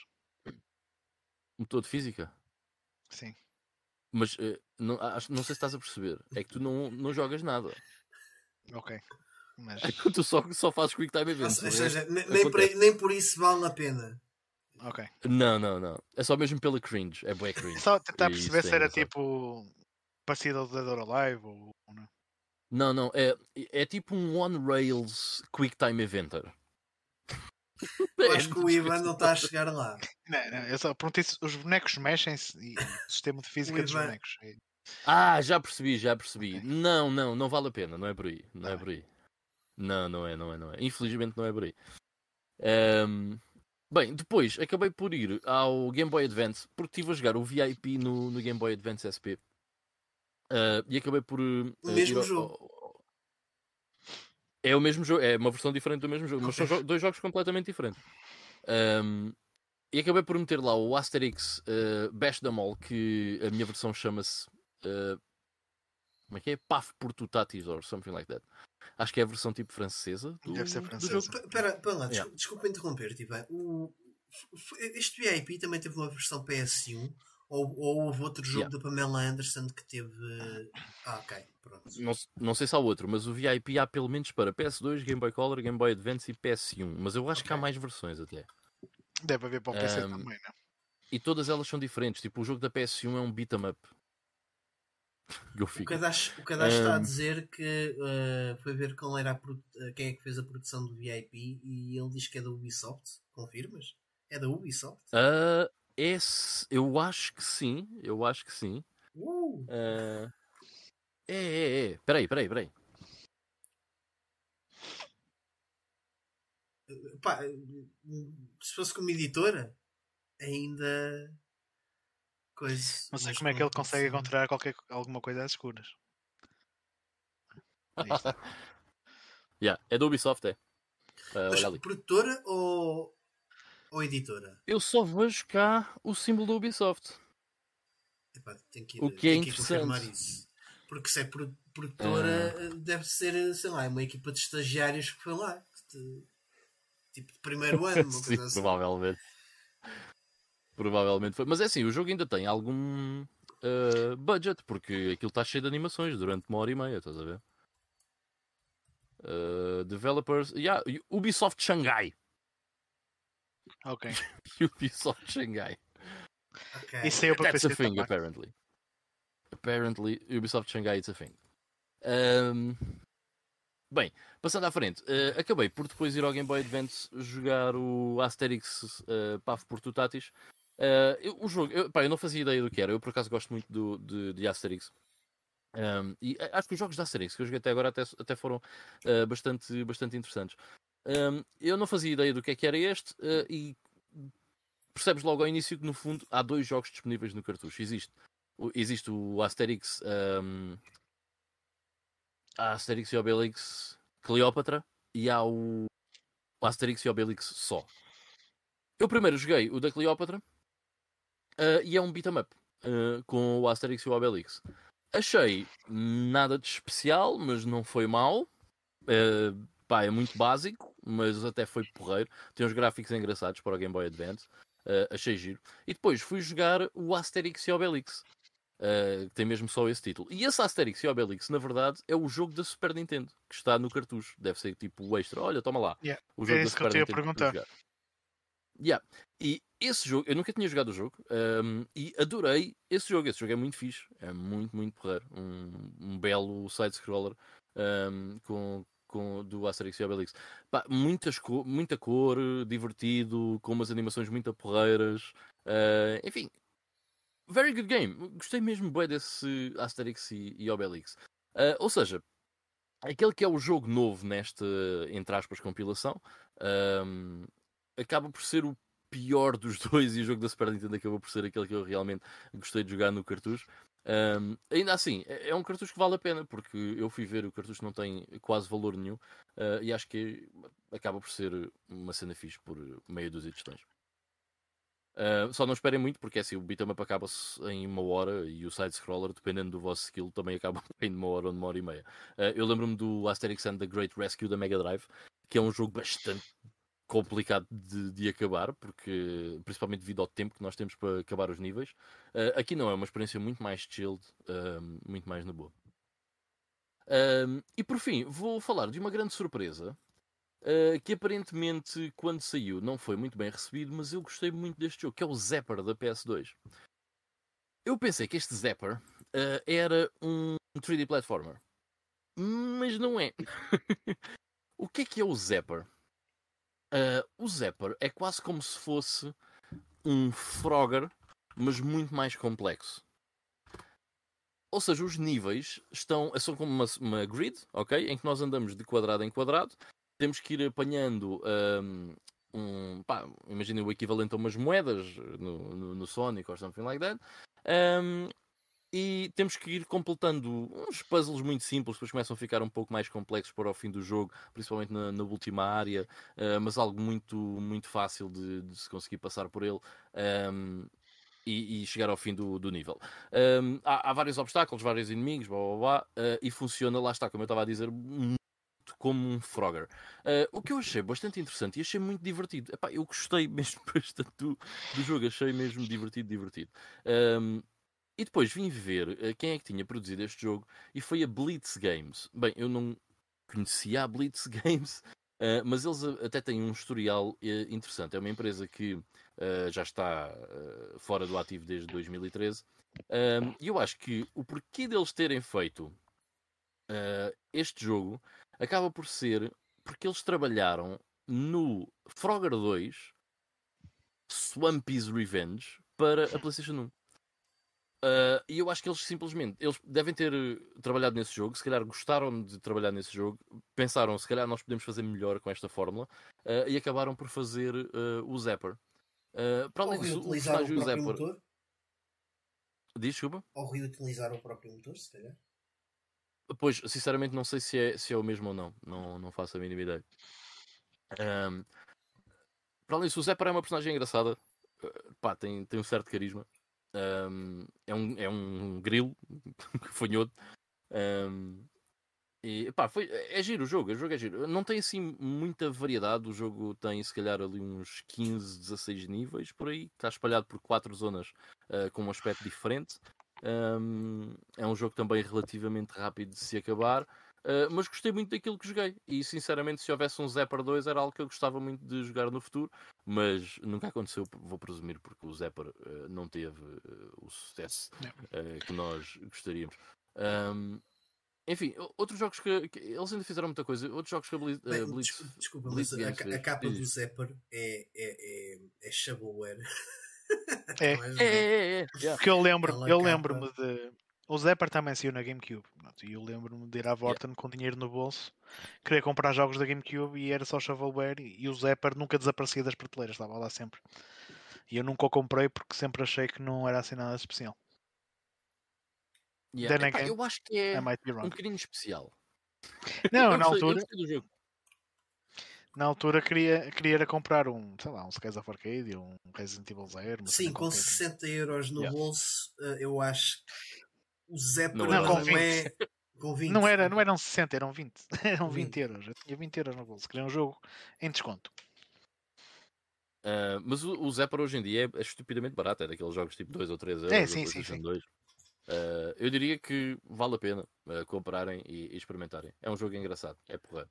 O motor de física? Sim. Mas uh, não, acho, não sei se estás a perceber. É que tu não, não jogas nada. Ok. Mas... É que tu só, só fazes quick time events. Ou seja, nem, por, nem por isso vale a pena. Ok. Não, não, não. É só mesmo pela cringe. É bué cringe. Só tentar perceber é se era tipo parecido ao Dead or Alive ou não. Não, não. É, é tipo um One Rails Quick Time Eventer. Eu acho que o Ivan não está a chegar lá. Não, não, eu só perguntei se os bonecos mexem-se e o sistema de física dos bonecos. Ah, já percebi, já percebi. Okay. Não, não, não vale a pena, não é por aí. Não é por aí. Não, não é, não é, não é. Infelizmente não é por aí. Um, bem, depois acabei por ir ao Game Boy Advance porque estive a jogar o VIP no, no Game Boy Advance SP. Uh, e acabei por. Uh, o mesmo ao, jogo. É o mesmo jogo, é uma versão diferente do mesmo jogo, mas são jo dois jogos completamente diferentes. Um, e acabei por meter lá o Asterix uh, Bash the Mall, que a minha versão chama-se. Uh, como é que é? Paf Portutatis or something like that. Acho que é a versão tipo francesa. Do, Deve ser francesa. Espera lá, yeah. desculpa interromper. Tipo, o, este VIP também teve uma versão PS1 ou, ou houve outro jogo yeah. da Pamela Anderson que teve. Ah, ok, pronto. Não, não sei se há outro, mas o VIP há pelo menos para PS2, Game Boy Color, Game Boy Advance e PS1. Mas eu acho okay. que há mais versões até. Deve haver para o PC um, também, não? E todas elas são diferentes. Tipo, o jogo da PS1 é um beat 'em up. O Kadash, o Kadash um, está a dizer que uh, foi ver qual era a, quem é que fez a produção do VIP e ele diz que é da Ubisoft. Confirmas? É da Ubisoft? Uh, esse, eu acho que sim, eu acho que sim. Uh. Uh, é, é, é. Peraí, peraí, peraí. Pá, se fosse como editora, ainda. Coisa, não sei como é que ele consegue encontrar qualquer, alguma coisa às escuras. yeah, é do Ubisoft, é. Uh, Mas produtora ou, ou editora? Eu só vejo cá o símbolo do Ubisoft. Epá, ir, o que é interessante. Isso. Porque se é produtora, ah. deve ser, sei lá, uma equipa de estagiários que foi lá. Tipo de primeiro ano, uma Sim, assim. Provavelmente. Provavelmente foi. Mas é assim, o jogo ainda tem algum uh, budget, porque aquilo está cheio de animações durante uma hora e meia, estás a ver? Uh, developers. Yeah, Ubisoft Shanghai. Ok. Ubisoft Shanghai. Okay. Isso é That's a thing, também. apparently. Apparently, Ubisoft Shanghai is a thing. Um, bem, passando à frente, uh, acabei por depois ir ao Game Boy Advance jogar o Asterix uh, Paf por Tutatis. Uh, eu, o jogo, eu, pá, eu não fazia ideia do que era, eu por acaso gosto muito do, de, de Asterix. Um, e acho que os jogos de Asterix que eu joguei até agora até, até foram uh, bastante, bastante interessantes. Um, eu não fazia ideia do que é que era este uh, e percebes logo ao início que no fundo há dois jogos disponíveis no cartucho. Existe, existe o Asterix, um, Asterix e Obelix Cleópatra e há o, o Asterix e Obelix só. Eu primeiro joguei o da Cleópatra uh, e é um beat'em up uh, com o Asterix e o Obelix. Achei nada de especial, mas não foi mal. Uh, pá, é muito básico mas até foi porreiro. Tem uns gráficos engraçados para o Game Boy Advance. Achei giro. E depois fui jogar o Asterix e Obelix. Uh, que tem mesmo só esse título. E esse Asterix e Obelix, na verdade, é o jogo da Super Nintendo, que está no cartucho. Deve ser tipo o extra. Olha, toma lá. Yeah. O jogo é da Super que eu Nintendo. perguntar. Yeah. E esse jogo, eu nunca tinha jogado o jogo um, e adorei esse jogo. Esse jogo é muito fixe, é muito, muito porreiro. Um, um belo side-scroller um, com, com, do Asterix e Obelix. Pá, muitas co muita cor, divertido, com umas animações muito porreiras. Uh, enfim, very good game. Gostei mesmo bem desse Asterix e, e Obelix. Uh, ou seja, aquele que é o jogo novo nesta, entre aspas, compilação, um, acaba por ser o pior dos dois e o jogo da Super Nintendo acabou por ser aquele que eu realmente gostei de jogar no cartucho. Um, ainda assim, é, é um cartucho que vale a pena, porque eu fui ver o cartucho não tem quase valor nenhum uh, e acho que acaba por ser uma cena fixe por meio dos questões. Uh, só não esperem muito, porque é assim, o beat'em up acaba-se em uma hora e o side-scroller, dependendo do vosso skill, também acaba em uma hora ou uma hora e meia. Uh, eu lembro-me do Asterix and the Great Rescue da Mega Drive, que é um jogo bastante complicado de, de, acabar, porque principalmente devido ao tempo que nós temos para acabar os níveis. Uh, aqui não, é uma experiência muito mais chilled, uh, muito mais na boa. Uh, e por fim, vou falar de uma grande surpresa que aparentemente, quando saiu, não foi muito bem recebido, mas eu gostei muito deste jogo, que é o Zapper da PS2. Eu pensei que este Zapper era um 3D platformer, mas não é. o que é que é o Zapper? Uh, o Zapper é quase como se fosse um Frogger, mas muito mais complexo. Ou seja, os níveis estão, são como uma, uma, grid, ok? Em que nós andamos de quadrado em quadrado, temos que ir apanhando um, um imaginem o equivalente a umas moedas no, no, no Sonic ou something like that. Um, e temos que ir completando uns puzzles muito simples, depois começam a ficar um pouco mais complexos para o fim do jogo, principalmente na, na última área, uh, mas algo muito, muito fácil de, de se conseguir passar por ele. Um, e, e, chegar ao fim do, do nível. Um, há, há, vários obstáculos, vários inimigos, blá, blá, blá, uh, e funciona, lá está, como eu estava a dizer, muito como um Frogger. Uh, o que eu achei bastante interessante e achei muito divertido. Epá, eu gostei mesmo bastante do, do jogo, achei mesmo divertido, divertido. Um, e depois vim ver uh, quem é que tinha produzido este jogo e foi a Blitz Games. Bem, eu não conhecia a Blitz Games, uh, mas eles até têm um historial uh, interessante. É uma empresa que já está fora do ativo desde 2013. E eu acho que o porquê deles terem feito este jogo acaba por ser porque eles trabalharam no Frogger 2 Swampy's Revenge para a PlayStation 1. Uh, e eu acho que eles simplesmente eles devem ter eh, trabalhado nesse jogo, se calhar gostaram de trabalhar nesse jogo, pensaram se calhar nós podemos fazer melhor com esta fórmula uh, e acabaram por fazer uh, o Zapper. para além disso, o personagem o Zapper. Motor? Diz, desculpa? Ou reutilizar o próprio motor, se calhar. Pois, sinceramente, não sei se é, se é o mesmo ou não, não, não faço a mínima ideia. Um, para além disso, o Zapper é uma personagem engraçada, pá, tem, tem um certo carisma. Um, é, um, é um grilo fanhoto. Um, e pá, foi, é giro o jogo, o jogo é giro. Não tem assim muita variedade. O jogo tem se calhar ali uns 15, 16 níveis por aí. Está espalhado por quatro zonas uh, com um aspecto diferente. Um, é um jogo também relativamente rápido de se acabar. Uh, mas gostei muito daquilo que joguei. E sinceramente, se houvesse um Zapper 2, era algo que eu gostava muito de jogar no futuro. Mas nunca aconteceu, vou presumir, porque o Zapper uh, não teve uh, o sucesso que nós gostaríamos. Um, enfim, outros jogos que, que, Eles ainda fizeram muita coisa. Outros jogos que a Blitz. Bem, Blitz, desculpa, Blitz mas a, a, capa do Zapper é, é, é, é shovelware. É, é, é, é, é. Porque eu lembro, eu lembro-me de o Zapper também saiu na GameCube. E eu lembro-me de ir à Vorten yeah. com dinheiro no bolso, querer comprar jogos da GameCube e era só shovelware. E o Zapper nunca desaparecia das prateleiras, estava lá sempre. E eu nunca o comprei porque sempre achei que não era assim nada especial. Yeah. Epá, eu acho que é um bocadinho especial. Não, na altura. Na altura queria, queria comprar um, sei lá, um Skies of Arcade, um Resident Evil Zero. Sim, com 60 euros no yeah. bolso, eh, eu acho o Zapper não, não, é. Com 20. Não, era, não eram 60, eram 20. Eram 20 euros. Eu tinha 20 euros no bolso. Queria um jogo em desconto. Uh, mas o, o Zapper hoje em dia é, é, estupidamente barato. É daqueles jogos tipo 2 ou 3 euros. É, sim, sim, sim. 2. Uh, eu diria que vale a pena uh, comprarem e, e, experimentarem. É um jogo engraçado. É porra.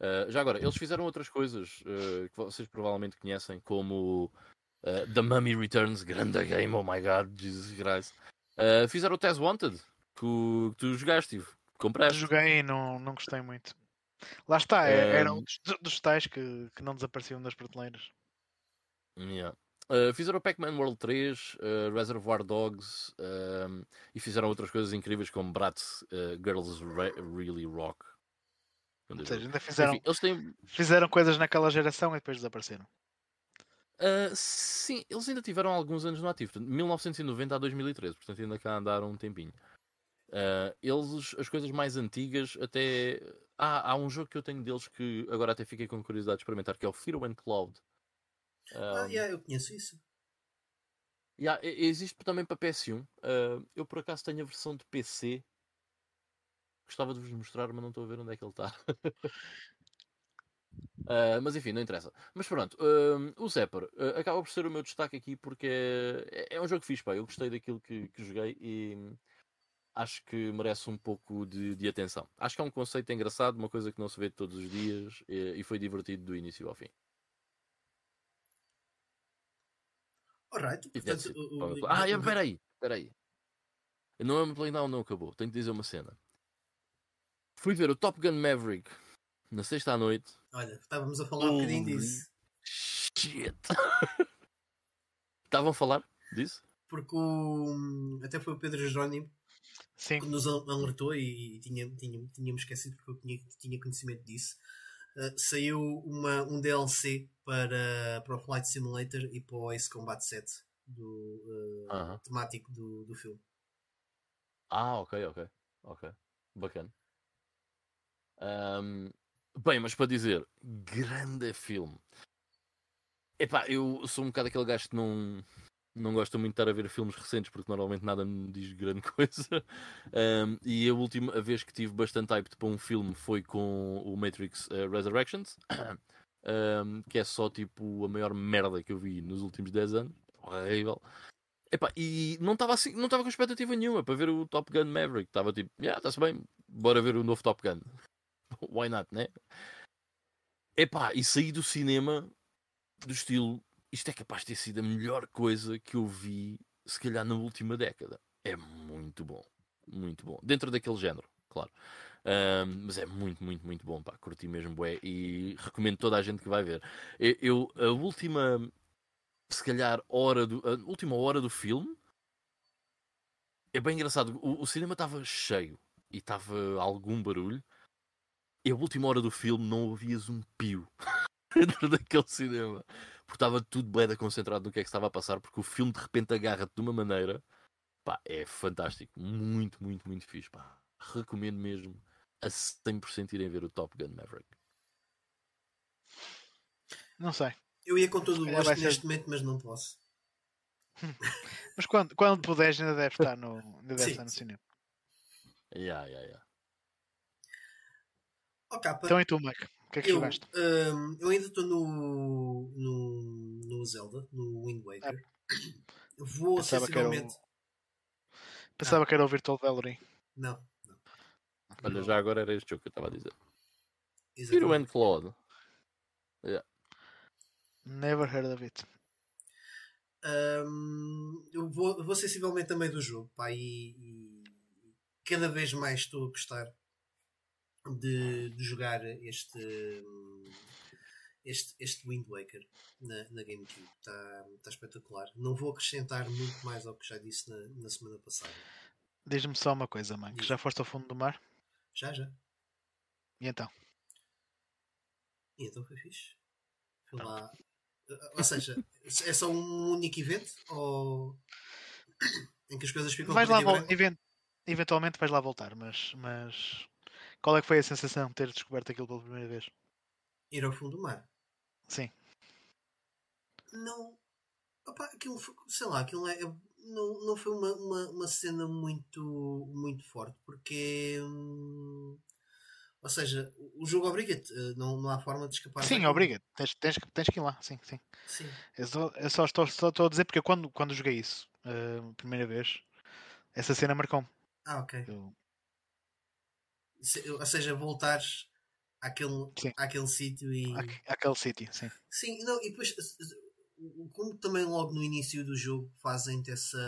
Uh, já agora, eles fizeram outras coisas uh, que vocês provavelmente conhecem, como uh, The Mummy Returns, grande game, oh my god, Jesus Christ. Fizeram o Test Wanted, que, que tu jogaste, compraste. Joguei e não, não gostei muito. Lá está, é, era um dos, dos tais que, que não desapareciam das prateleiras. Yeah. Uh, fizeram o Pac-Man World 3, uh, Reservoir Dogs uh, e fizeram outras coisas incríveis como Bratz Girls Re Really Rock. Ou seja, ainda fizeram, Enfim, eles têm... fizeram coisas naquela geração e depois desapareceram. Uh, sim, eles ainda tiveram alguns anos no ativo, de 1990 a 2013, portanto ainda cá andaram um tempinho. Uh, eles, as coisas mais antigas, até. Ah, há um jogo que eu tenho deles que agora até fiquei com curiosidade de experimentar, que é o Fear and Cloud. ah, yeah, eu conheço isso. Yeah, existe também para PS1. Uh, eu por acaso tenho a versão de PC Gostava de vos mostrar, mas não estou a ver onde é que ele está. Uh, mas enfim, não interessa. Mas pronto, uh, o Zapper uh, acaba por ser o meu destaque aqui porque é, é um jogo fixe, pá. Eu gostei daquilo que, que, joguei e acho que merece um pouco de, de, atenção. Acho que é um conceito engraçado, uma coisa que não se vê todos os dias e, e foi divertido do início ao fim. Alright, portanto, o, o, Ah, espera aí, espera aí. Não é play não, não acabou. Tenho que dizer uma cena. Fui ver o Top Gun Maverick na sexta à noite. Olha, estávamos a falar um bocadinho disso. Shit! Estavam a falar disso? Porque o... até foi o Pedro Jerónimo Sim. que nos alertou e, tinha, tinha, tínhamos esquecido porque eu tinha, tinha conhecimento disso. Uh, saiu uma, um DLC para, para o Flight Simulator e para o Ace Combat 7 do, uh, uh -huh. temático do, do filme. Ah, ok, ok. Ok. Bacana. Um, bem, mas para dizer, grande filme. Epá, eu sou um bocado aquele gajo que não, não gosta muito de estar a ver filmes recentes porque normalmente nada me diz grande coisa. Um, e a última vez que tive bastante hype para um filme foi com o Matrix uh, Resurrections, um, que é só tipo a maior merda que eu vi nos últimos 10 anos. Horrível. Epá, e não estava assim, não estava com expectativa nenhuma para ver o Top Gun Maverick. Estava tipo, yeah, está-se bem, bora ver o novo Top Gun. Why not, né? Epá, e saí do cinema do estilo. Isto é capaz de ter sido a melhor coisa que eu vi, se calhar, na última década. É muito bom. Muito bom. Dentro daquele género, claro. Mas é muito, muito, muito bom. Pá, curti mesmo, bué, e recomendo toda a gente que vai ver. Eu, eu, a última, se calhar, hora do, a última hora do filme é bem engraçado. O, o cinema estava cheio e estava algum barulho e a última hora do filme não ouvias um pio dentro daquele cinema. Porque estava tudo bem concentrado no que é que estava a passar, porque o filme de repente agarra-te de uma maneira. Pá, é fantástico. Muito, muito, muito fixe. Pá. Recomendo mesmo a 100% irem ver o Top Gun Maverick. Não sei. Eu ia com todo o gosto neste ser... momento, mas não posso. mas quando, quando puderes, ainda deve estar no, ainda deve sim, estar no sim. cinema. Yeah, yeah, yeah. Oh, capa. Então e tu, Mike? O que é que eu, jogaste? Um, eu ainda estou no, no, no Zelda, no Wind Waker. Ah. Vou Pensava sensivelmente. Que o... Pensava ah. que era o Virtual Valerie. Não, não. Olha, já agora era este jogo que eu estava a dizer. Hero and Claude. Yeah. Never heard of it. Um, eu vou, vou sensivelmente meio do jogo, pá, e, e cada vez mais estou a gostar de, de jogar este, este, este Wind Waker na, na GameCube. Está tá espetacular. Não vou acrescentar muito mais ao que já disse na, na semana passada. Diz-me só uma coisa, mãe. Que já foste ao fundo do mar? Já, já. E então? E então foi fixe. Fui lá. Ou seja, é só um único evento? Ou em que as coisas ficam vais lá event Eventualmente vais lá voltar, mas, mas qual é que foi a sensação de ter descoberto aquilo pela primeira vez? Ir ao fundo do mar. Sim. Não. Opa, aquilo, sei lá, aquilo é, não, não foi uma, uma, uma cena muito, muito forte, porque. Hum, ou seja, o jogo obriga-te, eh, não, não há forma de escapar. Sim, obriga-te, tens, tens, tens que ir lá, sim, sim. sim. Eu, só, eu só, estou, só estou a dizer porque quando, quando joguei isso, uh, primeira vez, essa cena marcou-me. Ah, ok. Eu... Se, ou seja, voltares àquele, àquele sítio e. Àquele sítio, sim. Sim, não, e depois como também logo no início do jogo fazem-te essa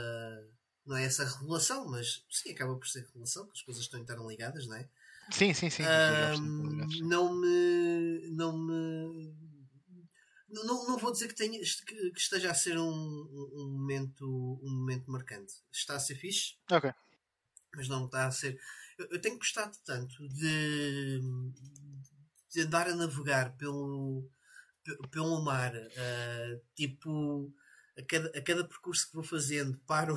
não é essa revelação, mas sim, acaba por ser revelação, que as coisas estão interligadas, não é? Sim, sim, sim. Um, não me não me não, não vou dizer que, tenha, que esteja a ser um, um, momento um momento marcante. Está a ser fixe. Ok. Mas não está a ser. Eu, tenho gostado tanto de, de andar a navegar pelo pelo mar, uh, tipo, a cada, a cada percurso que vou fazendo, paro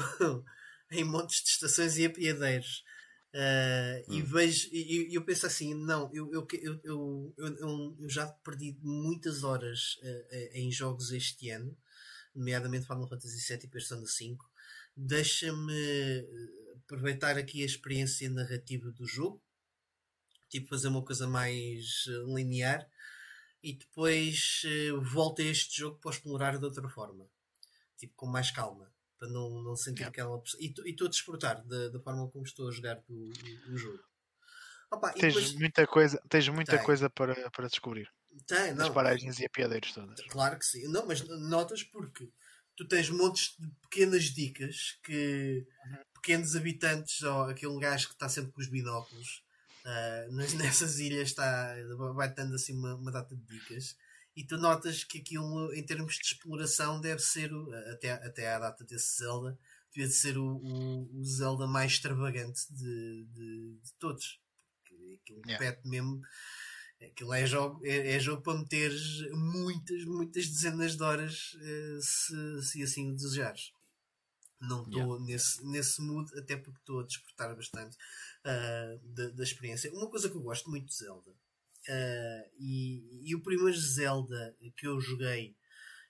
em montes de estações e apiadeiros. Uh, hum. E vejo, e eu penso assim: não, eu, eu, eu, eu, eu já perdi muitas horas uh, em jogos este ano, nomeadamente Final Fantasy VII e Persona 5. Deixa-me aproveitar aqui a experiência narrativa do jogo, tipo fazer uma coisa mais linear e depois uh, volto a este jogo para explorar de outra forma, tipo com mais calma, para não, não sentir yeah. aquela. E estou a desfrutar da, da forma como estou a jogar o, o, o jogo. Opa, tens depois... muita coisa, tens muita coisa para, para descobrir. Tem, não. As paragens e apiadeiros todas. Claro que sim. Não, mas notas porque tu tens montes de pequenas dicas que uhum. Pequenos habitantes ou aquele gajo que está sempre com os binóculos Uh, nessas ilhas está, vai dando assim uma, uma, data de dicas. E tu notas que aquilo em termos de exploração deve ser até, até à data desse Zelda deve ser o, o, o, Zelda mais extravagante de, de, de todos. Aquilo yeah. repete mesmo aquilo é jogo, é, é, jogo para meteres muitas, muitas dezenas de horas uh, se, se assim o desejares não estou yeah. nesse, nesse mood, até porque estou a despertar bastante uh, da, da, experiência. Uma coisa que eu gosto muito de Zelda, uh, e, e, o primeiro Zelda que eu joguei,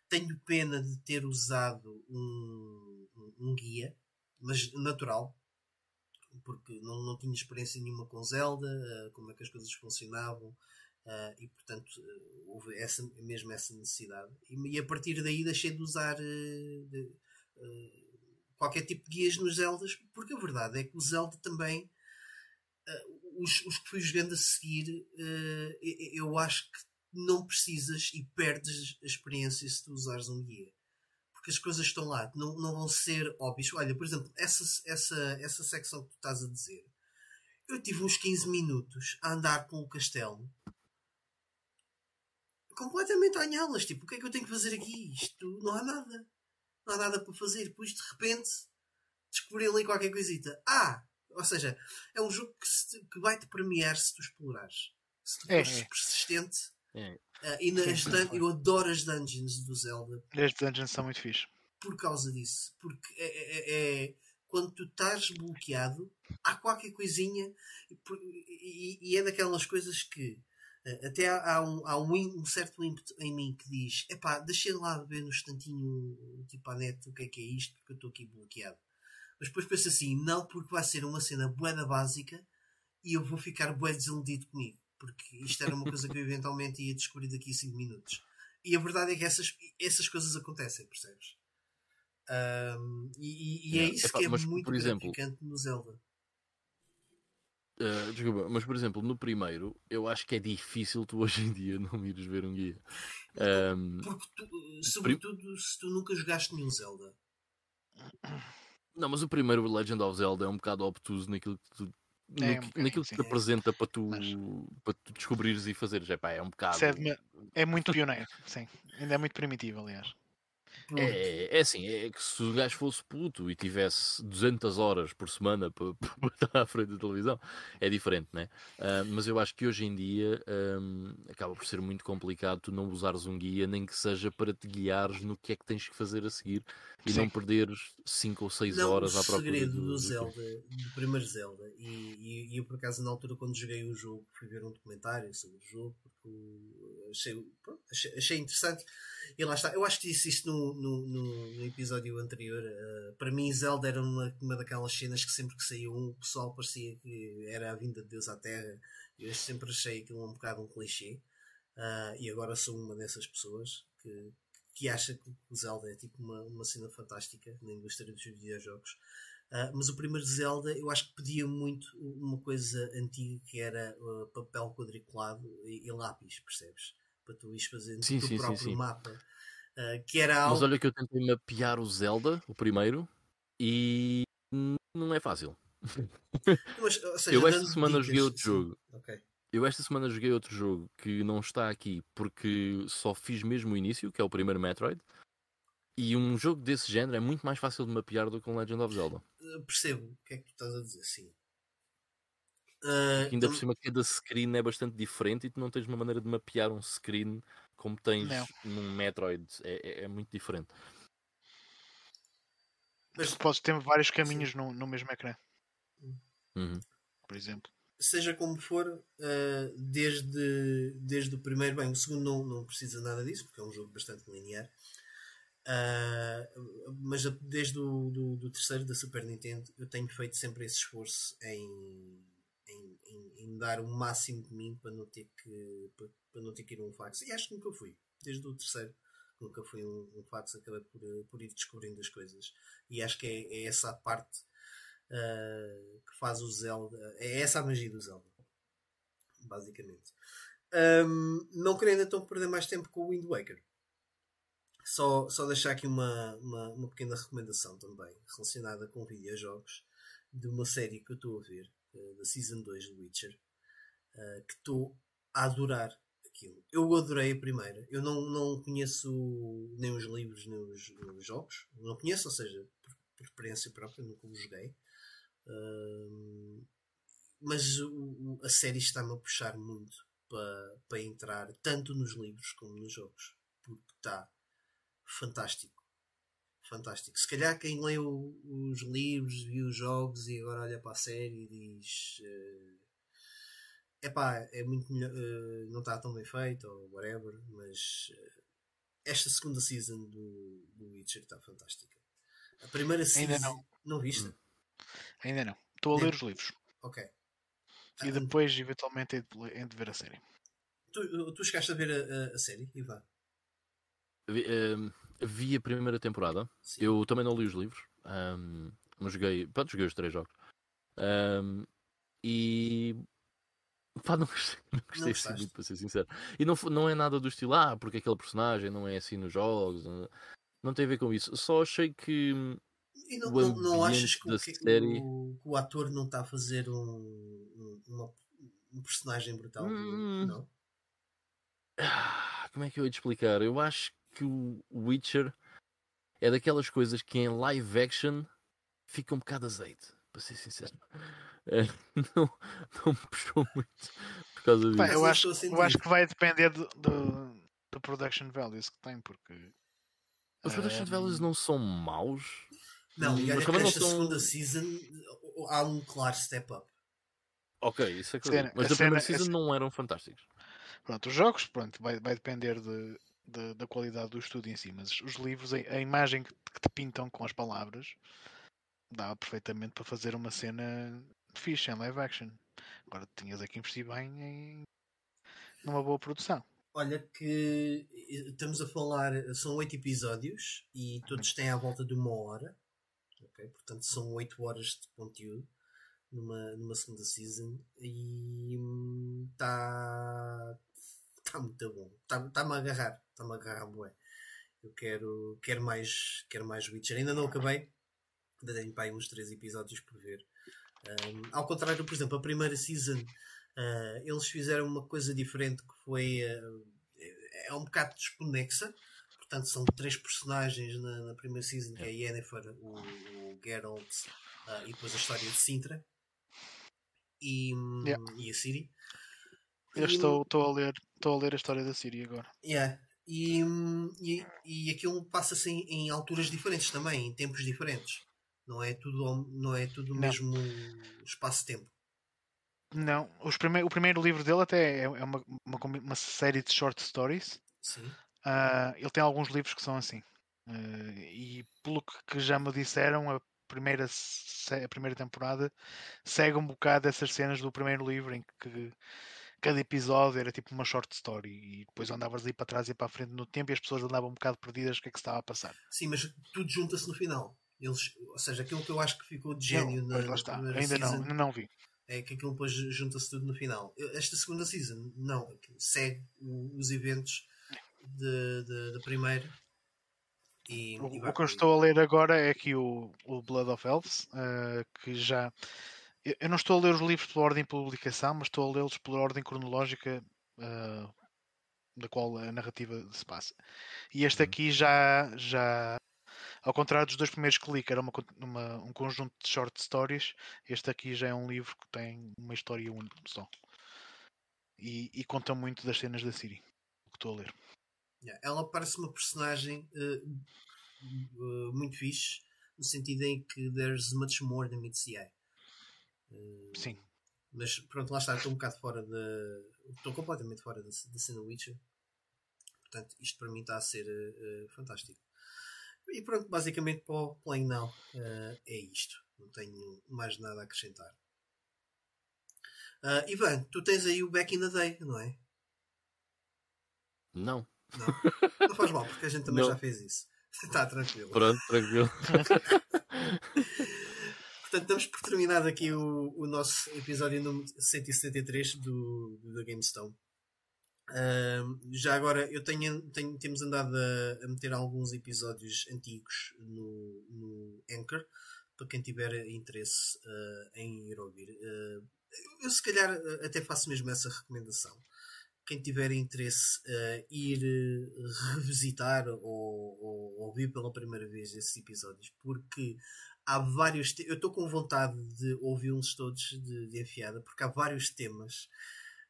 tenho pena de ter usado um, um, um guia, mas natural, porque não, não tinha experiência nenhuma com Zelda, uh, como é que as coisas funcionavam. Uh, e portanto uh, houve essa, mesmo essa necessidade e, e, a partir daí deixei de usar uh, de, qualquer tipo de guias nos Zeldas, porque a verdade é que o Zelda também, uh, os, os que fui jogando a seguir, uh, eu acho que não precisas e perdes a experiência se tu usares um guia. Porque as coisas estão lá, não, não vão ser óbvias. Olha, por exemplo, essa, essa, essa secção que tu estás a dizer, eu tive uns 15 minutos a andar com o castelo completamente a anhá-las. Tipo, o que é que eu tenho que fazer aqui? Isto não há nada não há nada para fazer. Depois de repente descobri ali qualquer coisita. Ah! Ou seja, é um jogo que, se, que vai te premiar se tu explorares. Se tu fores é, persistente. É. Uh, e nas eu adoro as dungeons do Zelda. As dungeons são muito fixe. Por causa disso. Porque é, é, é quando tu estás bloqueado, há qualquer coisinha. E, e, é daquelas coisas que até há, um, há um, um, certo ímpeto em mim que diz: epá, deixei lá de ver no instantinho, tipo à net, o que é que é isto, porque eu estou aqui bloqueado. Mas depois penso assim: não, porque vai ser uma cena boeda básica e eu vou ficar bué desiludido comigo, porque isto era uma coisa que eu eventualmente ia descobrir daqui a 5 minutos. E a verdade é que essas, essas coisas acontecem, percebes? Um, e, e é, é isso epá, que é muito exemplo, no Zelda. Uh, desculpa, mas por exemplo, no primeiro, eu acho que é difícil tu hoje em dia não ires ver um guia. Um, Porque tu, sobretudo se tu nunca jogaste nenhum Zelda. Não, mas o primeiro Legend of Zelda é um bocado obtuso naquilo que tu, é, no, um naquilo que te apresenta para tu, mas... para tu descobrires e fazeres. É, pá, é um bocado. É, é muito pioneiro, sim. Ainda é muito primitivo, aliás. É, é assim, é que se o gajo fosse puto e tivesse 200 horas por semana para, estar à frente da televisão, é diferente, né? Uh, mas eu acho que hoje em dia um, acaba por ser muito complicado tu não usares um guia, nem que seja para te guiares no que é que tens que fazer a seguir e Sim. não perderes 5 ou 6 horas à procura. O segredo do, do, Zelda, do primeiro Zelda, e, e, e, eu por acaso na altura quando joguei o jogo fui ver um documentário sobre o jogo, porque achei, pronto, achei, interessante. E lá está. Eu acho que disse isto no, no, no, no episódio anterior. Uh, para mim, Zelda era uma, uma daquelas cenas que sempre que saiu um, o pessoal parecia que era a vinda de Deus à Terra. Eu sempre achei aquilo um bocado um clichê. Uh, e agora sou uma dessas pessoas que, que acha que o Zelda é tipo uma, uma cena fantástica na indústria dos videojogos. Uh, mas o primeiro Zelda eu acho que pedia muito uma coisa antiga que era uh, papel quadriculado e, e, lápis, percebes? Para tu ires fazendo sim, o teu próprio sim, mapa. Uh, que era algo... Mas olha que eu tentei mapear o Zelda, o primeiro, e não é fácil. Mas, seja, eu esta semana dicas, joguei outro sim. jogo. Okay. Eu esta semana joguei outro jogo que não está aqui porque só fiz mesmo o início, que é o primeiro Metroid. E um jogo desse género é muito mais fácil de mapear do que um Legend of Zelda. Percebo o que é que tu estás a dizer, sim. Uh, ainda por cima cada screen é bastante diferente e tu não tens uma maneira de mapear um screen como tens não. num Metroid. É, é, é, muito diferente. Mas podes ter vários caminhos no, no mesmo ecrã. Uhum. Por exemplo seja como for, uh, desde, desde o primeiro, bem, o segundo não, não precisa nada disso, porque é um jogo bastante linear. Uh, mas desde o do, do, terceiro da Super Nintendo eu tenho feito sempre esse esforço em, em, em, em, dar o máximo de mim para não ter que para, para, não ter que ir um fax. E acho que nunca fui. Desde o terceiro nunca fui um, um fax. Acabei por, por ir descobrindo as coisas. E acho que é, é essa a parte uh, que faz o Zelda é essa a magia do Zelda basicamente. Um, não querendo então perder mais tempo com o Wind Waker só, só deixar aqui uma, uma, uma pequena recomendação também relacionada com videojogos de uma série que eu estou a ver, uh, da Season 2 do Witcher, uh, que estou a adorar aquilo. Eu adorei a primeira. Eu não, não conheço nem os livros nem os, nem os jogos. Não conheço, ou seja, por, por experiência própria, nunca os joguei. Uh, mas o, a série está-me a puxar muito para, para entrar tanto nos livros como nos jogos. Porque está fantástico. Fantástico. Se calhar quem leu os livros, viu os jogos e agora olha para a série e diz. Uh, epá, é muito melhor, uh, não está tão bem feito ou whatever, mas uh, esta segunda season do, do Witcher está fantástica. A primeira season. Ainda não. Não viste? Hum. Ainda não. Estou a ler os livros. Ok. E depois, eventualmente, hei de ver a série. Tu, tu chegaste a ver a, a, a série, Ivan? Vi, um, vi, a primeira temporada. Sim. Eu também não li os livros. Um, mas joguei. Pronto, joguei os três jogos. Um, e. Pá, não gostei, não gostei assim muito, para ser sincero. E não, não é nada do estilo, ah, porque aquele personagem não é assim nos jogos. Não, não tem a ver com isso. Só achei que. E não, não, não achas que, que, série... o, que, o, ator não está a fazer um, um, uma, um personagem brutal? Hum... Não? Ah, como é que eu ia te explicar? Eu acho que o Witcher é daquelas coisas que em live action fica um bocado azeite, para ser sincero. É, não, não me puxou muito por causa disso. eu, acho, eu acho que vai depender do, do, do production values que tem, porque os production values não são maus. Não, e olha que esta são... segunda season há um claro step up. Ok, isso é claro. Mas a, a primeira season não eram fantásticos. Pronto, os jogos, pronto, vai, vai depender de, de, da qualidade do estudo em si, mas os livros, a, imagem que, te pintam com as palavras dá perfeitamente para fazer uma cena fixe em live action. Agora tinhas aqui investir bem em numa boa produção. Olha que estamos a falar, são oito episódios e todos têm à volta de uma hora. Okay? Portanto, são oito horas de conteúdo numa, numa segunda season e está tá muito bom. Está-me tá a agarrar. Está-me a agarrar bué. Eu quero, quero, mais, quero mais Witcher. Ainda não acabei. Ainda tenho para aí uns 3 episódios por ver. Um, ao contrário, por exemplo, a primeira season uh, eles fizeram uma coisa diferente que foi uh, é um bocado desconexa. Portanto, são três personagens na, na primeira season, que é a Yennefer, o, o Geralt uh, e depois a história de Sintra e, yeah. e a Siri. Eu estou, estou, a ler, estou a ler a história da Siri agora. Yeah. E, e, e aquilo passa-se em, em, alturas diferentes também, em tempos diferentes. Não é tudo, não é tudo o mesmo espaço-tempo. Não, os prime... o primeiro livro dele até é, é uma, uma, uma série de short stories. Sim. Uh, ele tem alguns livros que são assim. Uh, e pelo que já me disseram, a primeira, a primeira temporada segue um bocado essas cenas do primeiro livro em que cada episódio era tipo uma short story e depois andavas ali para trás e para a frente no tempo e as pessoas andavam um bocado perdidas o que é que estava a passar. Sim, mas tudo junta-se no final. Eles, ou seja, aquilo que eu acho que ficou de gênio não, na, lá está. Ainda season, não, não vi. É que aquilo depois junta-se tudo no final. Esta segunda season, não, segue os eventos da primeira. E, o, e o que eu estou a ler agora é aqui o, o Blood of Elves, uh, que já eu não estou a ler os livros pela ordem de publicação, mas estou a lê-los pela ordem cronológica uh, da qual a narrativa se passa. E este uhum. aqui já, já ao contrário dos dois primeiros que li, que era uma, uma, um conjunto de short stories, este aqui já é um livro que tem uma história única só. E, e conta muito das cenas da Siri, que estou a ler. Ela parece uma personagem uh, uh, muito fixe, no sentido em que there's much more than meets the eye. Sim. Mas pronto, lá está, estou um bocado fora da. Estou completamente fora da, da cena Witcher. Portanto, isto para mim está a ser uh, fantástico. E pronto, basicamente para o Play Now uh, é isto. Não tenho mais nada a acrescentar. Uh, Ivan, tu tens aí o Back in the Day, não é? Não. Não, não faz mal, porque a gente também não. já fez isso. Está tranquilo. Pronto, tranquilo. Portanto, damos por terminado aqui o, o nosso episódio número 173 do, do GameStone. Uh, já agora, eu tenho, tenho, temos andado a, a, meter alguns episódios antigos no, no Anchor, para quem tiver interesse uh, em ir ouvir. Uh, eu, se calhar, até faço mesmo essa recomendação. Quem tiver interesse uh, ir revisitar ou, ou, ouvir pela primeira vez esses episódios, porque há vários. Eu estou com vontade de ouvi-los todos de, de enfiada, porque há vários temas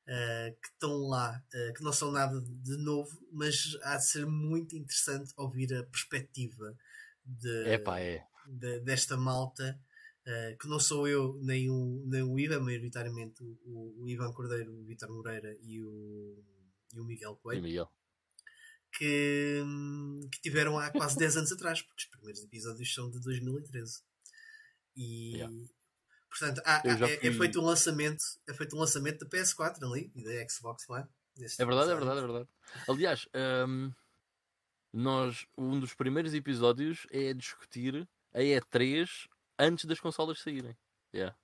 uh, que estão lá, uh, que não são nada de novo, mas há de ser muito interessante ouvir a perspectiva de, Epa, é. de desta malta. Uh, que não sou eu nem o, nem o Ivan, maioritariamente o, o Ivan Cordeiro, o Vitor Moreira e o, e o Miguel Coelho. E Miguel que, que tiveram há quase 10 anos atrás, porque os primeiros episódios são de 2013. E yeah. portanto há, há, é, é, feito um lançamento, é feito um lançamento da PS4 ali e da Xbox One. É verdade, é verdade, é verdade. Aliás, um, nós um dos primeiros episódios é discutir a E3 antes das consolas saírem. Yeah.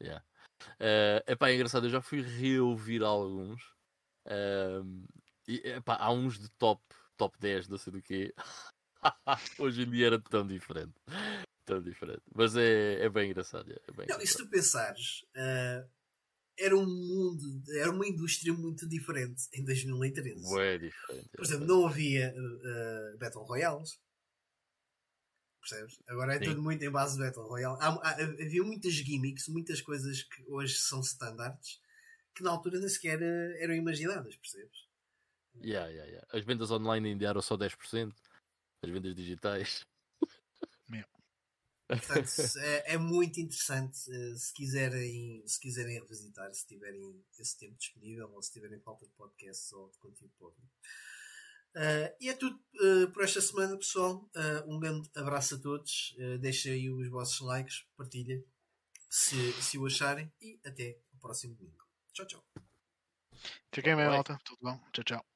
Yeah. Uh, epá, é engraçado, eu já fui reouvir alguns. Uh, e, epá, há uns de top, top 10, não sei do que. Hoje em dia era tão diferente. Tão diferente. Mas é, é bem engraçado. É bem não, engraçado. e se tu pensares, uh, era um mundo, era uma indústria muito diferente em 2013. É diferente. Por exemplo, não havia uh, Battle Royales. Percebes? Agora é Sim. tudo muito em base de Battle Royale. Há, há, havia muitas gimmicks, muitas coisas que hoje são standards que na altura nem sequer eh, eram imaginadas, percebes? Yeah, yeah, yeah. As vendas online ainda eram só 10%, as vendas digitais. Portanto, é, é, muito interessante eh, se quiserem, se quiserem revisitar, se tiverem esse tempo disponível ou se tiverem falta de podcasts ou de conteúdo público. Uh, e é tudo uh, por esta semana, pessoal. Uh, um grande abraço a todos. Uh, deixem aí os vossos likes, partilhem se, se o acharem e até o próximo domingo. Tchau, tchau. Fiquem bem, malta. Tudo bom? Tchau, tchau.